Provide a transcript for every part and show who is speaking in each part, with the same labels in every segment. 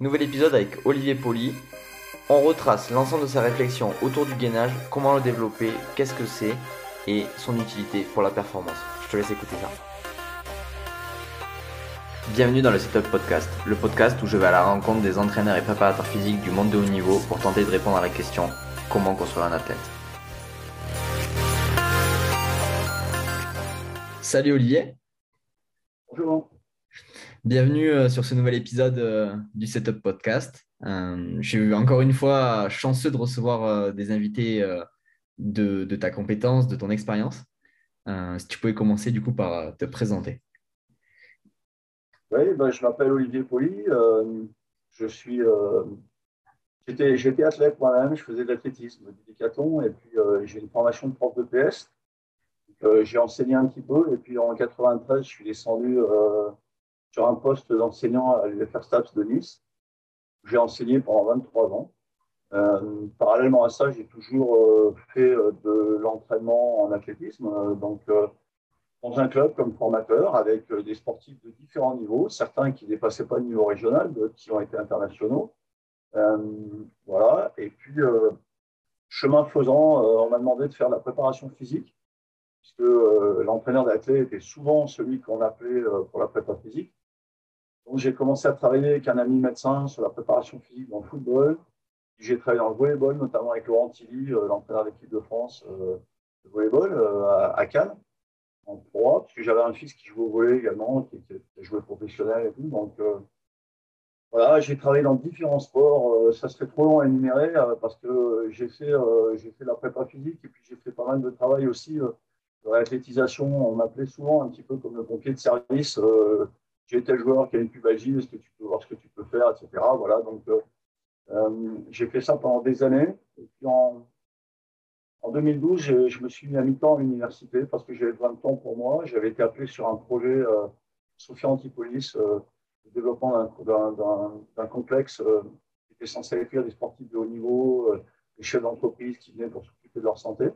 Speaker 1: Nouvel épisode avec Olivier Poli. On retrace l'ensemble de sa réflexion autour du gainage, comment le développer, qu'est-ce que c'est et son utilité pour la performance. Je te laisse écouter ça. Bienvenue dans le Setup Podcast, le podcast où je vais à la rencontre des entraîneurs et préparateurs physiques du monde de haut niveau pour tenter de répondre à la question comment construire un athlète. Salut Olivier.
Speaker 2: Bonjour.
Speaker 1: Bienvenue euh, sur ce nouvel épisode euh, du Setup Podcast. Euh, je suis encore une fois chanceux de recevoir des invités de, ta compétence, de ton expérience. si tu pouvais commencer du coup par te présenter.
Speaker 2: Oui, ben, je m'appelle Olivier Poli. je suis, j'étais, athlète moi-même, je faisais de l'athlétisme, du décathlon, et puis j'ai une formation de prof de PS. j'ai enseigné un petit peu, et puis en 93, je suis descendu sur un poste d'enseignant à l'Université de Nice. J'ai enseigné pendant 23 ans. Euh, parallèlement à ça, j'ai toujours euh, fait euh, de l'entraînement en athlétisme, donc dans un club comme formateur avec des sportifs de différents niveaux, certains qui ne dépassaient pas le niveau régional, d'autres qui ont été internationaux. voilà. Et puis, chemin faisant, on m'a demandé de faire la préparation physique, puisque l'entraîneur d'athlète était souvent celui qu'on appelait pour la préparation physique. J'ai commencé à travailler avec un ami médecin sur la préparation physique dans le football. J'ai travaillé dans le volleyball, notamment avec Laurent Tilly, euh, l'entraîneur de l'équipe de France euh, de volleyball euh, à Cannes, en pro, parce que j'avais un fils qui jouait au volley également, qui, qui, jouait professionnel et tout. Donc, voilà, j'ai travaillé dans différents sports. ça serait trop long à énumérer parce que j'ai fait, j'ai fait la prépa physique et puis j'ai fait pas mal de travail aussi de réathlétisation. On m'appelait souvent un petit peu comme le pompier de service j'ai tel joueur qui a une pubalgie, est-ce que tu peux voir ce que tu peux faire, etc. Voilà, donc euh, euh, j'ai fait ça pendant des années. Et puis en, 2012, je, me suis mis à mi-temps à l'université parce que j'avais besoin de temps pour moi. J'avais été appelé sur un projet euh, Sophia Antipolis, euh, le développement d'un complexe qui était censé accueillir des sportifs de haut niveau, des chefs d'entreprise qui venaient pour s'occuper de leur santé.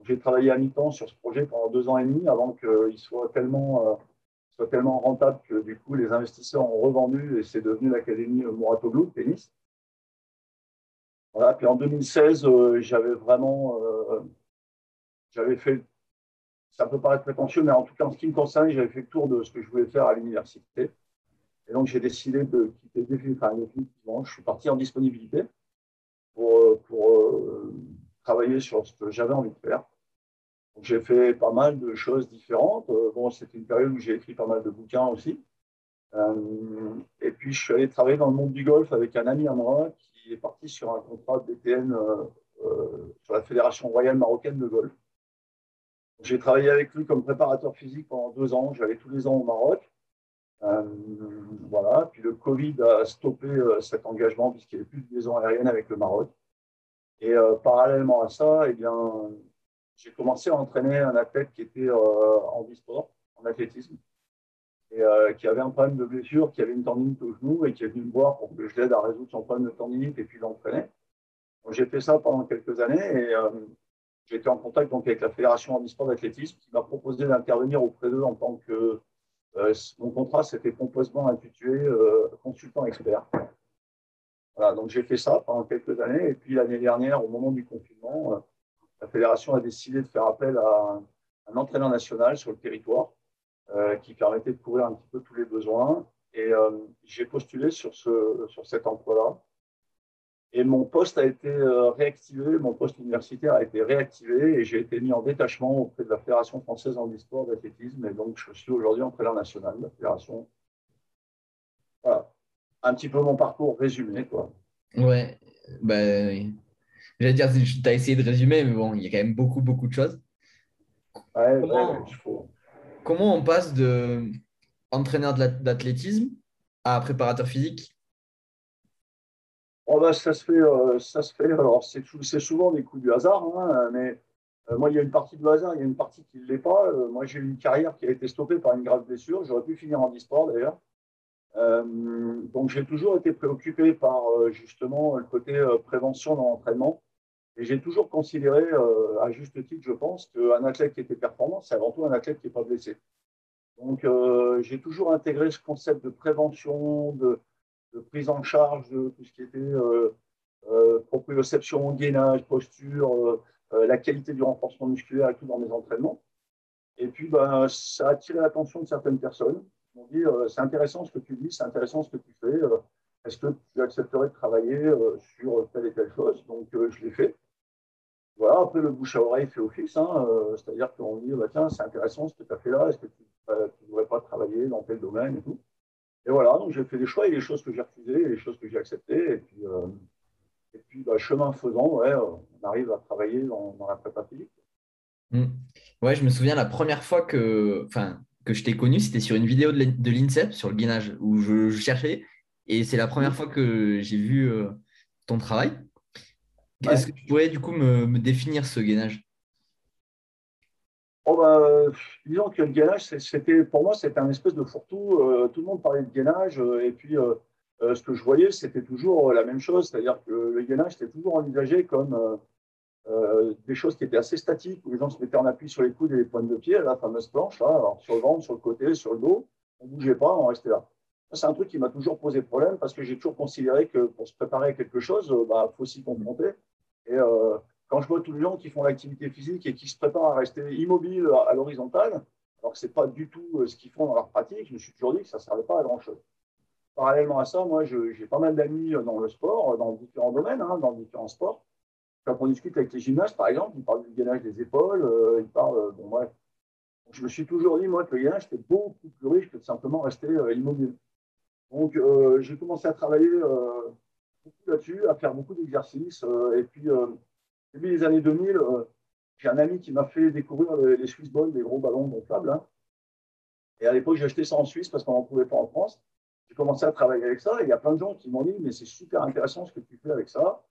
Speaker 2: J'ai travaillé à mi-temps sur ce projet pendant deux ans et demi avant qu'il soit tellement soit tellement rentable que du coup les investisseurs ont revendu et c'est devenu l'académie Mouratoglou de tennis. Voilà, puis en 2016, euh, j'avais vraiment, euh, j'avais fait, ça peut paraître prétentieux, mais en tout cas en ce qui me concerne, j'avais fait le tour de ce que je voulais faire à l'université. Et donc j'ai décidé de quitter définitivement. Je suis parti en disponibilité pour, euh, travailler sur ce que j'avais envie de faire. J'ai fait pas mal de choses différentes. Euh, bon, c'était une période où j'ai écrit pas mal de bouquins aussi. Euh, et puis, je suis allé travailler dans le monde du golf avec un ami à moi qui est parti sur un contrat de DTN euh, sur la Fédération royale marocaine de golf. J'ai travaillé avec lui comme préparateur physique pendant deux ans. J'allais tous les ans au Maroc. voilà. Puis le Covid a stoppé cet engagement puisqu'il n'y avait plus de liaison aérienne avec le Maroc. Et parallèlement à ça, eh bien, j'ai commencé à entraîner un athlète qui était euh, en e-sport, en athlétisme, et euh, qui avait un problème de blessure, qui avait une tendinite au genou et qui est venu me voir pour que je l'aide à résoudre son problème de tendinite et puis l'entraîner. J'ai fait ça pendant quelques années et euh, été en contact donc, avec la Fédération en e-sport d'athlétisme qui m'a proposé d'intervenir auprès d'eux en tant que mon contrat c'était pompeusement intitulé consultant expert. Voilà, donc j'ai fait ça pendant quelques années et puis l'année dernière, au moment du confinement, la fédération a décidé de faire appel à un, entraîneur national sur le territoire euh, qui permettait de couvrir un petit peu tous les besoins. Et euh, j'ai postulé sur, ce, sur cet emploi-là. Et mon poste a été euh, réactivé, mon poste universitaire a été réactivé et j'ai été mis en détachement auprès de la Fédération française en e-sport d'athlétisme. Et donc, je suis aujourd'hui entraîneur national de la Fédération. Voilà. Un petit peu mon parcours résumé. Quoi.
Speaker 1: Ouais, ben, J'allais dire, tu as essayé de résumer, mais bon, il y a quand même beaucoup, beaucoup de choses. comment, on passe de entraîneur d'athlétisme à préparateur physique?
Speaker 2: Oh bah, ça, se fait, euh, ça se fait. Alors, c'est souvent des coups du hasard, hein, mais euh, moi, il y a une partie de hasard, il y a une partie qui ne l'est pas. Euh, moi, j'ai eu une carrière qui a été stoppée par une grave blessure. J'aurais pu finir en e-sport d'ailleurs. donc, j'ai toujours été préoccupé par justement le côté prévention dans l'entraînement. Et j'ai toujours considéré, euh, à juste titre, je pense, qu'un athlète qui était performant, c'est avant tout un athlète qui n'est pas blessé. Donc, euh, j'ai toujours intégré ce concept de prévention, de, prise en charge de tout ce qui était euh, proprioception, gainage, posture, la qualité du renforcement musculaire et tout dans mes entraînements. Et puis, ben, ça a attiré l'attention de certaines personnes. M'ont dit c'est intéressant ce que tu dis, c'est intéressant ce que tu fais. Est-ce que tu accepterais de travailler sur telle et telle chose? Donc, je l'ai fait. Voilà, après le bouche à oreille fait office, hein, c'est-à-dire qu'on dit bah, tiens, c'est intéressant ce que tu as fait là, est-ce que tu ne devrais pas travailler dans tel domaine et tout. Et voilà, donc j'ai fait des choix, et des choses que j'ai refusées, et des choses que j'ai acceptées. Et puis, euh, et puis bah, chemin faisant, ouais, on arrive à travailler dans, la prépa physique.
Speaker 1: Mmh. Ouais, je me souviens la première fois que, enfin, que je t'ai connu, c'était sur une vidéo de l'INSEP sur le gainage où je, cherchais. Et c'est la première fois que j'ai vu euh, ton travail. Est-ce que tu pourrais du coup me, me définir ce gainage?
Speaker 2: Oh bah, disons que le gainage, c'était, pour moi, c'était un espèce de fourre-tout. Euh, tout le monde parlait de gainage. Euh, et puis, euh, ce que je voyais, c'était toujours la même chose. C'est-à-dire que le gainage, c'était toujours envisagé comme des choses qui étaient assez statiques, où les gens se mettaient en appui sur les coudes et les pointes de pied, la fameuse planche, là, sur le ventre, sur le côté, sur le dos. On ne bougeait pas, on restait là. C'est un truc qui m'a toujours posé problème parce que j'ai toujours considéré que pour se préparer à quelque chose, il bah, faut s'y confronter. Et quand je vois tous les gens qui font l'activité physique et qui se préparent à rester immobiles à l'horizontale, alors que ce n'est pas du tout euh, ce qu'ils font dans leur pratique, je me suis toujours dit que ça ne servait pas à grand-chose. Parallèlement à ça, moi, j'ai pas mal d'amis euh, dans le sport, euh, dans différents domaines, hein, dans différents sports. Quand on discute avec les gymnastes, par exemple, ils parlent du gainage des épaules, ils parlent. bon, bref. je me suis toujours dit, moi, que le gainage, c'était beaucoup plus riche que de simplement rester immobile. Donc, j'ai commencé à travailler beaucoup là-dessus, à faire beaucoup d'exercices. et puis, début des années 2000, euh, j'ai un ami qui m'a fait découvrir les, Swiss Balls, des gros ballons gonflables. Hein. Et à l'époque, j'ai acheté ça en Suisse parce qu'on n'en trouvait pas en France. J'ai commencé à travailler avec ça et il y a plein de gens qui m'ont dit Mais c'est super intéressant ce que tu fais avec ça,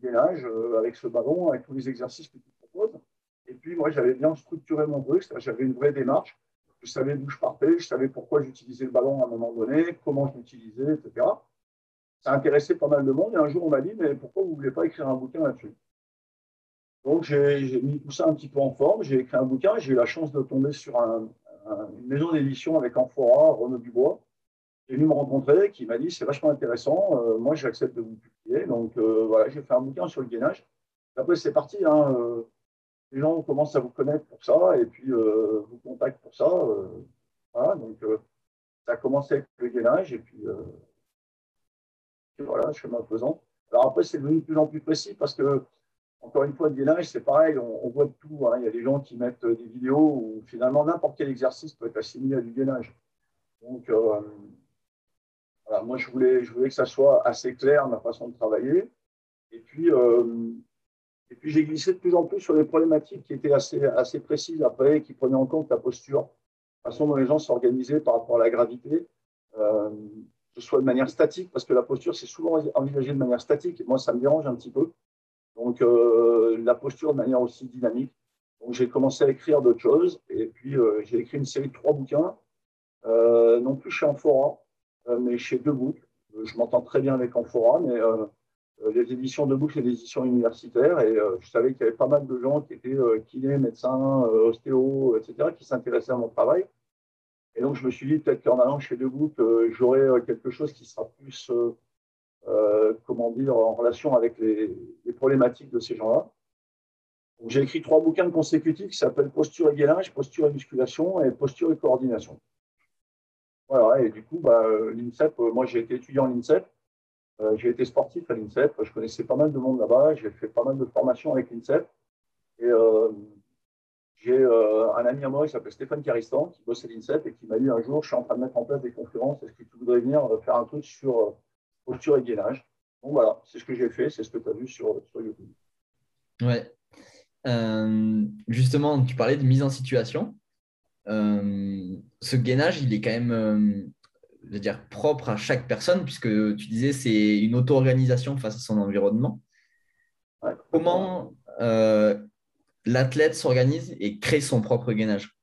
Speaker 2: gainage, euh, avec ce ballon, avec tous les exercices que tu proposes. Et puis, moi, j'avais bien structuré mon truc, j'avais une vraie démarche. Je savais d'où je partais, je savais pourquoi j'utilisais le ballon à un moment donné, comment je l'utilisais, etc. Ça intéressait pas mal de monde. Et un jour, on m'a dit Mais pourquoi vous ne voulez pas écrire un bouquin là-dessus? Donc, j'ai mis tout ça un petit peu en forme. J'ai écrit un bouquin. J'ai eu la chance de tomber sur une maison d'édition avec Amphora, Renaud Dubois, qui est venu me rencontrer, qui m'a dit c'est vachement intéressant. Euh, moi, j'accepte de vous publier. Donc, euh, voilà, j'ai fait un bouquin sur le gainage. Après, c'est parti. Hein, euh, les gens commencent à vous connaître pour ça et puis vous contactent pour ça. voilà, donc, ça a commencé avec le gainage et puis, voilà, chemin faisant. Alors après, c'est devenu de plus en plus précis parce que encore une fois, le gainage, c'est pareil, on, voit tout. Hein. Il y a des gens qui mettent des vidéos où finalement n'importe quel exercice peut être assimilé à du gainage. Donc, euh, moi, je voulais, que ça soit assez clair, ma façon de travailler. Et puis, euh, et puis j'ai glissé de plus en plus sur des problématiques qui étaient assez, assez précises après, qui prenaient en compte la posture, la façon dont les gens s'organisaient par rapport à la gravité. Euh, que ce soit de manière statique, parce que la posture, c'est souvent envisagé de manière statique. Moi, ça me dérange un petit peu. Donc, euh, la posture de manière aussi dynamique. Donc, j'ai commencé à écrire d'autres choses. Et puis, euh, j'ai écrit une série de trois bouquins, non plus chez Amphora, mais chez Debout. Je m'entends très bien avec Amphora, mais les éditions Debout, c'est des éditions universitaires. Et je savais qu'il y avait pas mal de gens qui étaient kinés, médecins, ostéos, etc., qui s'intéressaient à mon travail. Et donc, je me suis dit peut-être qu'en allant chez Debout, j'aurais quelque chose qui sera plus euh, comment dire, en relation avec les, problématiques de ces gens-là. J'ai écrit trois bouquins consécutifs qui s'appellent Posture et gainage, Posture et musculation et Posture et coordination. Voilà, et du coup, bah, l'INSEP, euh, moi j'ai été étudiant à l'INSEP, euh, j'ai été sportif à l'INSEP, je connaissais pas mal de monde là-bas, j'ai fait pas mal de formations avec l'INSEP. Et j'ai un ami à moi qui s'appelle Stéphane Caristan, qui bosse à l'INSEP et qui m'a dit un jour, je suis en train de mettre en place des conférences, est-ce que tu voudrais venir faire un truc sur posture et gainage? Bon, voilà, c'est ce que j'ai fait, c'est ce que tu as vu sur, YouTube.
Speaker 1: Ouais. Euh, justement, tu parlais de mise en situation. Euh, ce gainage, il est quand même, euh, je veux dire, propre à chaque personne, puisque tu disais c'est une auto-organisation face à son environnement. Comment l'athlète s'organise et crée son propre gainage?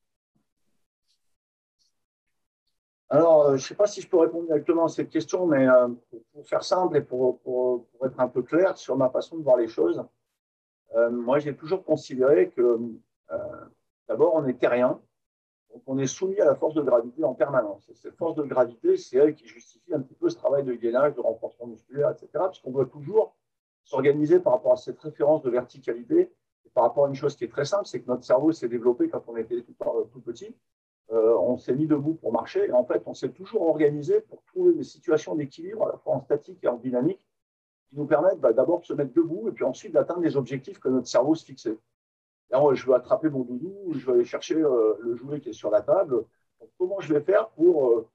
Speaker 2: Alors, euh, je ne sais pas si je peux répondre directement à cette question, mais euh, pour, faire simple et pour, pour, être un peu clair sur ma façon de voir les choses, euh, moi, j'ai toujours considéré que d'abord, on est terrien. Donc on est soumis à la force de gravité en permanence. Et cette force de gravité, c'est elle qui justifie un petit peu ce travail de gainage, de renforcement musculaire, etc. Puisqu'on doit toujours s'organiser par rapport à cette référence de verticalité par rapport à une chose qui est très simple, c'est que notre cerveau s'est développé quand on était tout, petit. Euh, on s'est mis debout pour marcher et en fait, on s'est toujours organisé pour trouver des situations d'équilibre à la fois en statique et en dynamique qui nous permettent bah, d'abord de se mettre debout et puis ensuite d'atteindre les objectifs que notre cerveau se fixait. Je veux attraper mon doudou, je vais aller chercher euh, le jouet qui est sur la table. comment je vais faire pour euh,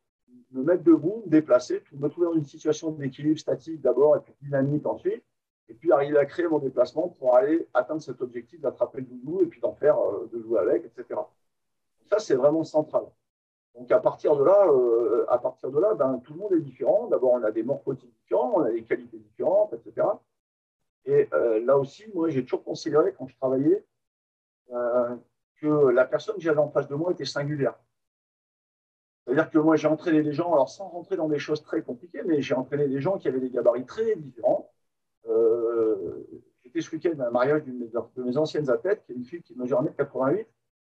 Speaker 2: me mettre debout, me déplacer, me trouver dans une situation d'équilibre statique d'abord et puis dynamique ensuite, et puis arriver à créer mon déplacement pour aller atteindre cet objectif d'attraper le doudou et puis d'en faire, de jouer avec, etc. Ça, c'est vraiment central. Donc à partir de là, euh, à partir de là ben, tout le monde est différent. D'abord, on a des morphotypes différents, on a des qualités différentes, etc. Et euh, là aussi, moi, j'ai toujours considéré quand je travaillais euh, que la personne que j'avais en face de moi était singulière. C'est-à-dire que moi, j'ai entraîné des gens, alors sans rentrer dans des choses très compliquées, mais j'ai entraîné des gens qui avaient des gabarits très différents. J'étais ce week-end à un mariage d'une de mes anciennes athlètes, qui est une fille qui mesure 1m88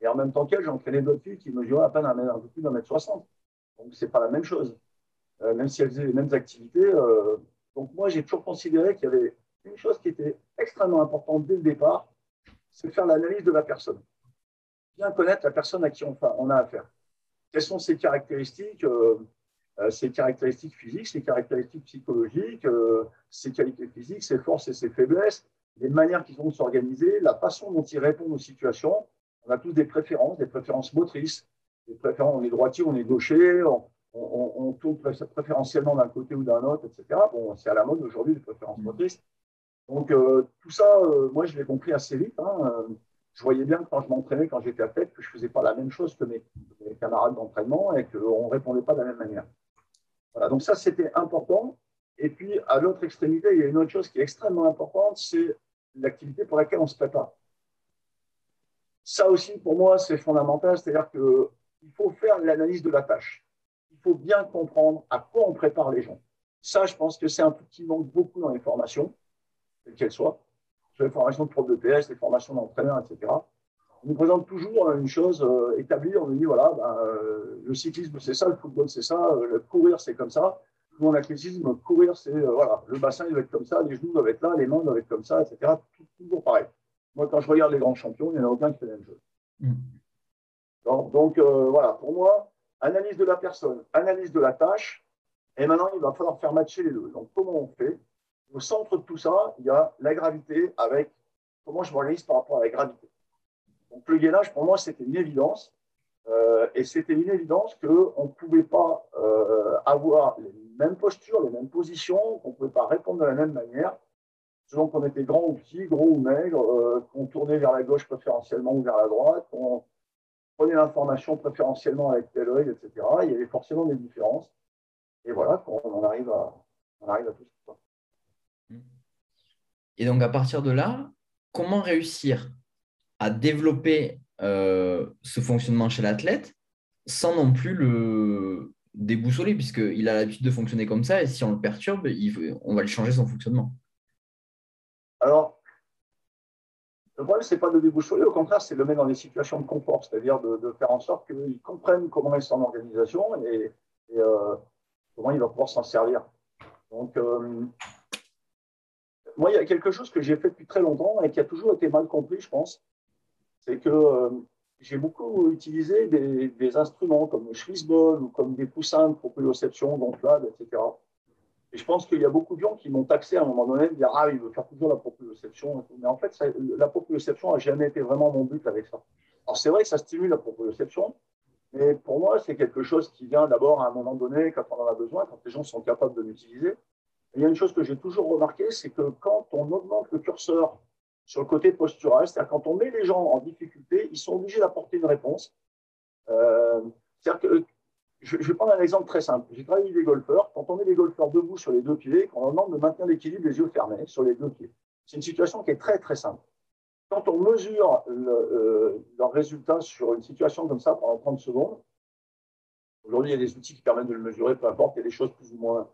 Speaker 2: et en même temps qu'elle, j'entraînais d'autres filles qui mesuraient à peine un, peu plus d'un mètre soixante. Donc, ce n'est pas la même chose, euh, même si elles faisaient les mêmes activités. Euh, donc, moi, j'ai toujours considéré qu'il y avait une chose qui était extrêmement importante dès le départ, c'est faire l'analyse de la personne. Bien connaître la personne à qui on, on a affaire. Quelles sont ses caractéristiques euh, ses caractéristiques physiques, ses caractéristiques psychologiques, ses qualités physiques, ses forces et ses faiblesses, les manières qu'ils ont de s'organiser, la façon dont ils répondent aux situations, on a tous des préférences, des préférences motrices. Des préférences, on est droitier, on est gaucher, on, tourne préférentiellement d'un côté ou d'un autre, etc. Bon, c'est à la mode aujourd'hui, les préférences mm. motrices. Donc, euh, tout ça, euh, moi, je l'ai compris assez vite. Hein. Je voyais bien que quand je m'entraînais, quand j'étais à tête, que je ne faisais pas la même chose que mes, camarades d'entraînement et qu'on ne répondait pas de la même manière. Voilà, donc ça, c'était important. Et puis, à l'autre extrémité, il y a une autre chose qui est extrêmement importante, c'est l'activité pour laquelle on se prépare. Ça aussi, pour moi, c'est fondamental. C'est-à-dire qu'il faut faire l'analyse de la tâche. Il faut bien comprendre à quoi on prépare les gens. Ça, je pense que c'est un truc qui manque beaucoup dans les formations, quelles qu'elles soient. Sur les formations de prof de PS, les formations d'entraîneur, etc. On nous présente toujours une chose euh, établie. On nous dit, voilà, ben, euh, le cyclisme, c'est ça, le football, c'est ça, euh, le courir, c'est comme ça. Mon athlétisme, courir, c'est, voilà, le bassin, il va être comme ça, les genoux doivent être là, les mains doivent être comme ça, etc. toujours pareil. Moi, quand je regarde les grands champions, il n'y en a aucun qui fait la même chose. Mm. Donc, euh, voilà, pour moi, analyse de la personne, analyse de la tâche, et maintenant, il va falloir faire matcher les deux. Donc, comment on fait Au centre de tout ça, il y a la gravité avec comment je m'organise par rapport à la gravité. Donc, le gainage, pour moi, c'était une évidence. Euh, et c'était une évidence qu'on ne pouvait pas euh, avoir les mêmes postures, les mêmes positions, qu'on ne pouvait pas répondre de la même manière selon qu'on était grand ou petit, gros ou maigre, euh, qu'on tournait vers la gauche préférentiellement ou vers la droite, qu'on prenait l'information préférentiellement avec tel œil, etc. Il y avait forcément des différences. Et voilà, on en arrive à, on arrive à tout ça.
Speaker 1: Et donc, à partir de là, comment réussir à développer euh, ce fonctionnement chez l'athlète sans non plus le déboussoler, puisqu'il a l'habitude de fonctionner comme ça, et si on le perturbe, on va lui changer son fonctionnement.
Speaker 2: Alors, le problème, ce n'est pas de déboucholer, au contraire, c'est de le mettre dans des situations de confort, c'est-à-dire de, faire en sorte qu'ils comprennent comment est son organisation et, euh, comment il va pouvoir s'en servir. Donc, euh, moi, il y a quelque chose que j'ai fait depuis très longtemps et qui a toujours été mal compris, je pense. C'est que euh, j'ai beaucoup utilisé des, instruments comme le Schliessball ou comme des poussins de proprioception, gonflables, etc. Et je pense qu'il y a beaucoup de gens qui m'ont taxé à un moment donné de dire Ah, il veut faire toujours la proprioception. Mais en fait, la proprioception n'a jamais été vraiment mon but avec ça. Alors, c'est vrai que ça stimule la proprioception, mais pour moi, c'est quelque chose qui vient d'abord à un moment donné, quand on en a besoin, quand les gens sont capables de l'utiliser. Il y a une chose que j'ai toujours remarqué, c'est que quand on augmente le curseur sur le côté postural, c'est-à-dire quand on met les gens en difficulté, ils sont obligés d'apporter une réponse. Euh, que je, vais prendre un exemple très simple. J'ai travaillé avec des golfeurs. Quand on met les golfeurs debout sur les deux pieds, quand on demande de maintenir l'équilibre les yeux fermés sur les deux pieds, c'est une situation qui est très très simple. Quand on mesure le, euh, leur résultat sur une situation comme ça pendant 30 secondes, aujourd'hui il y a des outils qui permettent de le mesurer, peu importe, il y a des choses plus ou moins,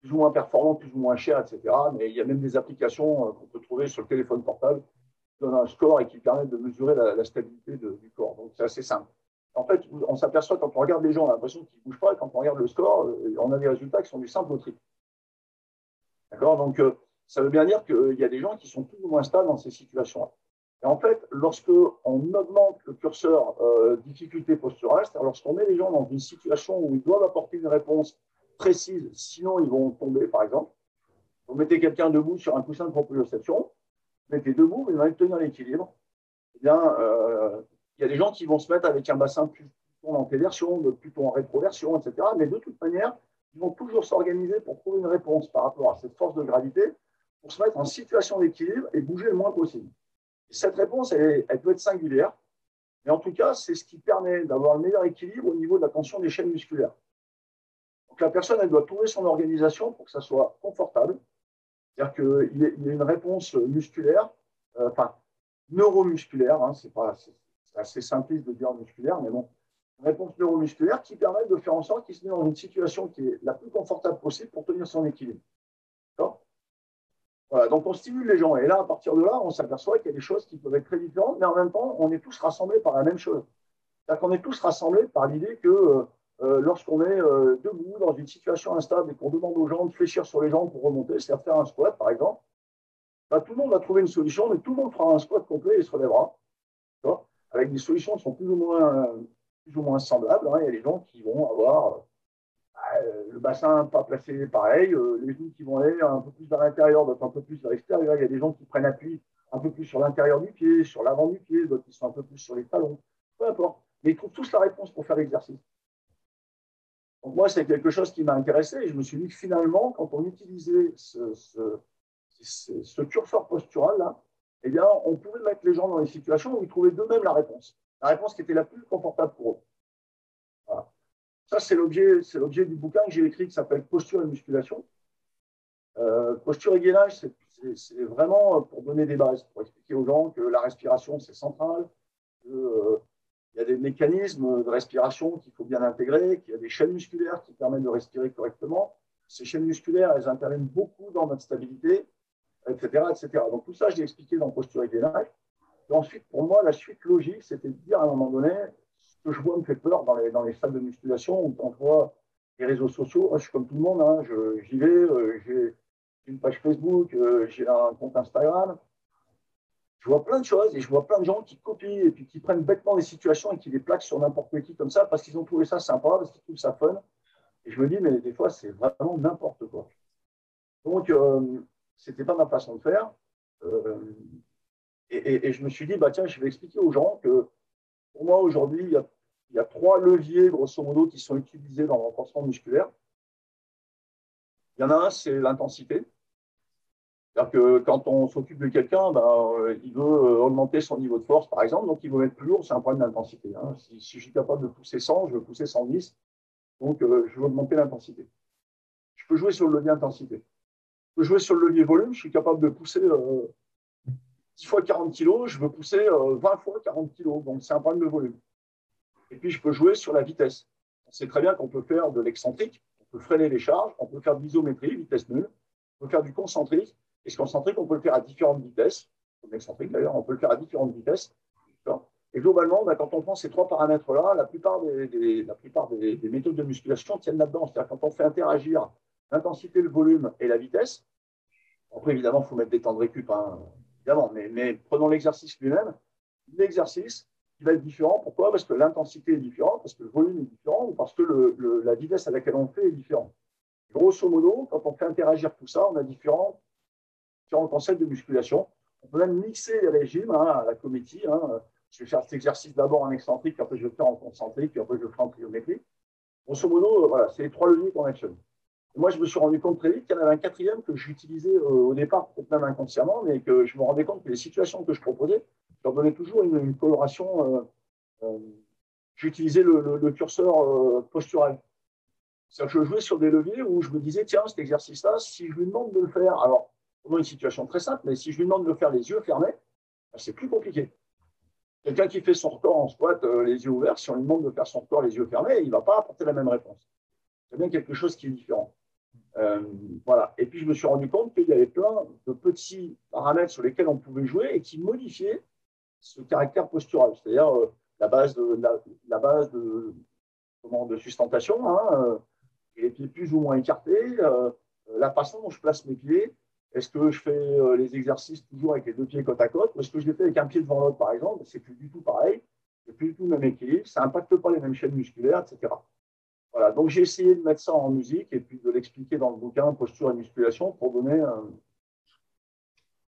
Speaker 2: plus ou moins performantes, plus ou moins chères, etc. Mais il y a même des applications euh, qu'on peut trouver sur le téléphone portable qui donnent un score et qui permettent de mesurer la, stabilité du corps. Donc c'est assez simple. En fait, on s'aperçoit quand on regarde les gens, on a l'impression qu'ils ne bougent pas, et quand on regarde le score, on a des résultats qui sont du simple au triple. D'accord? Donc, ça veut bien dire qu'il y a des gens qui sont plus ou moins stables dans ces situations-là. Et en fait, lorsqu'on augmente le curseur euh, difficulté posturale, c'est-à-dire lorsqu'on met les gens dans une situation où ils doivent apporter une réponse précise, sinon ils vont tomber, par exemple, vous mettez quelqu'un debout sur un coussin de proprioception, vous mettez debout, vous allez tenir l'équilibre, eh bien, euh, il y a des gens qui vont se mettre avec un bassin plutôt en téversion, plutôt en rétroversion, etc. Mais de toute manière, ils vont toujours s'organiser pour trouver une réponse par rapport à cette force de gravité pour se mettre en situation d'équilibre et bouger le moins possible. cette réponse, elle, peut être singulière, mais en tout cas, c'est ce qui permet d'avoir le meilleur équilibre au niveau de la tension des chaînes musculaires. Donc la personne, elle doit trouver son organisation pour que ça soit confortable. C'est-à-dire qu'il y a une réponse musculaire, euh, enfin neuromusculaire, hein, c'est assez simpliste de dire musculaire, mais bon, une réponse neuromusculaire qui permet de faire en sorte qu'il se met dans une situation qui est la plus confortable possible pour tenir son équilibre. Voilà, donc on stimule les gens. Et là, à partir de là, on s'aperçoit qu'il y a des choses qui peuvent être très différentes, mais en même temps, on est tous rassemblés par la même chose. C'est-à-dire qu'on est tous rassemblés par l'idée que euh, lorsqu'on est euh, debout dans une situation instable et qu'on demande aux gens de fléchir sur les jambes pour remonter, c'est-à-dire faire un squat, par exemple, bah, tout le monde va trouver une solution, mais tout le monde fera un squat complet et se relèvera. Avec des solutions qui sont plus ou moins, plus ou moins semblables. Hein. Il y a des gens qui vont avoir euh, le bassin pas placé pareil, les genoux qui vont aller un peu plus vers l'intérieur, d'autres un peu plus vers l'extérieur. Il y a des gens qui prennent appui un peu plus sur l'intérieur du pied, sur l'avant du pied, d'autres qui sont un peu plus sur les talons. Peu importe. Mais ils trouvent tous la réponse pour faire l'exercice. Donc moi, c'est quelque chose qui m'a intéressé et je me suis dit que finalement, quand on utilisait ce, curseur postural là, eh bien, on pouvait mettre les gens dans des situations où ils trouvaient d'eux-mêmes la réponse. La réponse qui était la plus confortable pour eux. Ça, c'est l'objet, du bouquin que j'ai écrit qui s'appelle Posture et musculation. Euh, posture et gainage, c'est, vraiment pour donner des bases, pour expliquer aux gens que la respiration, c'est central, qu'il euh, y a des mécanismes de respiration qu'il faut bien intégrer, qu'il y a des chaînes musculaires qui permettent de respirer correctement. Ces chaînes musculaires, elles interviennent beaucoup dans notre stabilité, etc. etc. Donc tout ça, je l'ai expliqué dans Posture et gainage. Et ensuite, pour moi, la suite logique, c'était de dire à un moment donné, que je vois me fait peur dans les, dans les salles de musculation où on voit les réseaux sociaux. je suis comme tout le monde, hein, j'y vais, euh, j'ai une page Facebook, euh, j'ai un compte Instagram. Je vois plein de choses et je vois plein de gens qui copient et puis qui prennent bêtement des situations et qui les plaquent sur n'importe qui comme ça parce qu'ils ont trouvé ça sympa, parce qu'ils trouvent ça fun. Et je me dis, mais des fois, c'est vraiment n'importe quoi. Donc, euh, ce n'était pas ma façon de faire. et, et, je me suis dit, bah, tiens, je vais expliquer aux gens que pour moi, aujourd'hui, il y a il y a trois leviers, grosso modo, qui sont utilisés dans le renforcement musculaire. Il y en a un, c'est l'intensité. C'est-à-dire que quand on s'occupe de quelqu'un, ben, euh, il veut euh, augmenter son niveau de force, par exemple, donc il veut mettre plus lourd, c'est un problème d'intensité. Hein. Si, je suis capable de pousser 100, je veux pousser 110, donc euh, je veux augmenter l'intensité. Je peux jouer sur le levier intensité. Je peux jouer sur le levier volume, je suis capable de pousser 10 fois 40 kg, je veux pousser 20 fois 40 kg, donc c'est un problème de volume. Et puis, je peux jouer sur la vitesse. On sait très bien qu'on peut faire de l'excentrique, on peut freiner les charges, on peut faire de l'isométrie, vitesse nulle, on peut faire du concentrique. Et ce concentrique, on peut le faire à différentes vitesses. Comme l'excentrique, d'ailleurs, on peut le faire à différentes vitesses. Et globalement, ben, quand on prend ces trois paramètres-là, la plupart, des, la plupart des, méthodes de musculation tiennent là-dedans. C'est-à-dire quand on fait interagir l'intensité, le volume et la vitesse, après, évidemment, il faut mettre des temps de récup, hein, évidemment, mais, prenons l'exercice lui-même. L'exercice, qui va être différent. Pourquoi? Parce que l'intensité est différente, parce que le volume est différent, ou parce que la vitesse à laquelle on fait est différente. Grosso modo, quand on fait interagir tout ça, on a différents, différents concepts de musculation. On peut même mixer les régimes hein, à la comédie. Hein. Je vais faire cet exercice d'abord en excentrique, puis après je vais le faire en concentrique, puis après je le ferai en pliométrie. Grosso modo, euh, voilà, c'est les trois leviers qu'on actionne. moi, je me suis rendu compte très vite qu'il y en avait un quatrième que j'utilisais euh, au départ, peut-être même inconsciemment, mais que je me rendais compte que les situations que je proposais, leur donnais toujours une, coloration. Euh, J'utilisais le, le, curseur postural. C'est-à-dire que je jouais sur des leviers où je me disais, tiens, cet exercice-là, si je lui demande de le faire, alors, pendant une situation très simple, mais si je lui demande de faire les yeux fermés, ben, c'est plus compliqué. Quelqu'un qui fait son record en squat les yeux ouverts, si on lui demande de faire son record les yeux fermés, il ne va pas apporter la même réponse. C'est bien quelque chose qui est différent. voilà. Et puis, je me suis rendu compte qu'il y avait plein de petits paramètres sur lesquels on pouvait jouer et qui modifiaient ce caractère postural. C'est-à-dire, euh, la base de, la, base de, comment, de sustentation, hein, les pieds plus ou moins écartés, la façon dont je place mes pieds. Est-ce que je fais les exercices toujours avec les deux pieds côte à côte ou est-ce que je les fais avec un pied devant l'autre, par exemple? C'est plus du tout pareil. C'est plus du tout le même équilibre. Ça n'impacte pas les mêmes chaînes musculaires, etc. Voilà. Donc, j'ai essayé de mettre ça en musique et puis de l'expliquer dans le bouquin Posture et musculation pour donner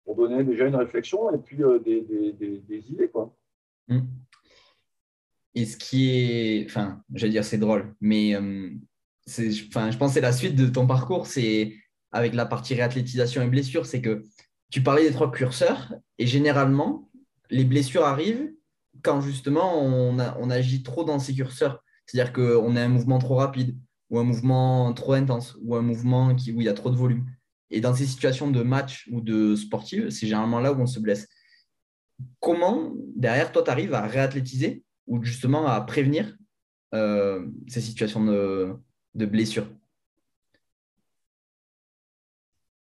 Speaker 2: pour donner déjà une réflexion et puis euh, des, idées. Quoi.
Speaker 1: Hmm. Et ce qui est, enfin, je vais dire c'est drôle, mais euh, enfin, je pense que c'est la suite de ton parcours, c'est avec la partie réathlétisation et blessures, c'est que tu parlais des trois curseurs et généralement, les blessures arrivent quand justement on, agit trop dans ces curseurs. C'est-à-dire qu'on a un mouvement trop rapide ou un mouvement trop intense ou un mouvement où il y a trop de volume. Et dans ces situations de match ou de sportive, c'est généralement là où on se blesse. Comment, derrière, toi, tu arrives à réathlétiser ou justement à prévenir euh, ces situations de, de blessure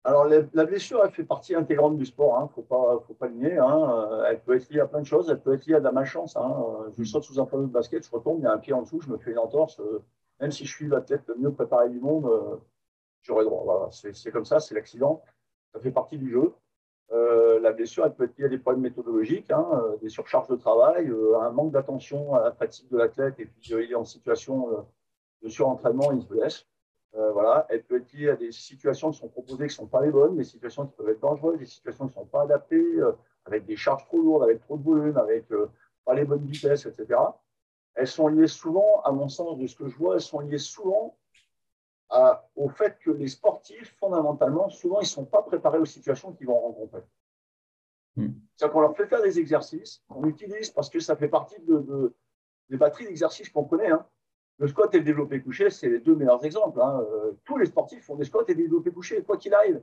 Speaker 2: alors, la blessure, elle fait partie intégrante du sport. Il hein. ne faut pas, faut pas le nier. Hein. Elle peut être liée à plein de choses. Elle peut être liée à de la malchance. Hein. Je saute sous un panneau de basket, je retombe, il y a un pied en dessous, je me fais une entorse. Même si je suis l'athlète le mieux préparé du monde, euh, j'aurais droit. Voilà, c'est comme ça, c'est l'accident. Ça fait partie du jeu. Euh, la blessure, elle peut être liée à des problèmes méthodologiques, hein, euh, des surcharges de travail, euh, un manque d'attention à la fatigue de l'athlète, et puis il est en situation de surentraînement, il se blesse. Voilà. Elle peut être liée à des situations qui sont proposées qui ne sont pas les bonnes, des situations qui peuvent être dangereuses, des situations qui ne sont pas adaptées, avec des charges trop lourdes, avec trop de volume, avec pas les bonnes vitesses, etc. Elles sont liées souvent, à mon sens, de ce que je vois, elles sont liées souvent au fait que les sportifs, fondamentalement, souvent, ils ne sont pas préparés aux situations qu'ils vont rencontrer. Hmm. C'est-à-dire qu'on leur fait faire des exercices, qu'on utilise parce que ça fait partie de, des batteries d'exercices qu'on connaît. Hein. Le squat et le développé couché, c'est les deux meilleurs exemples. Hein. Euh, tous les sportifs font des squats et des développés couchés, quoi qu'il arrive.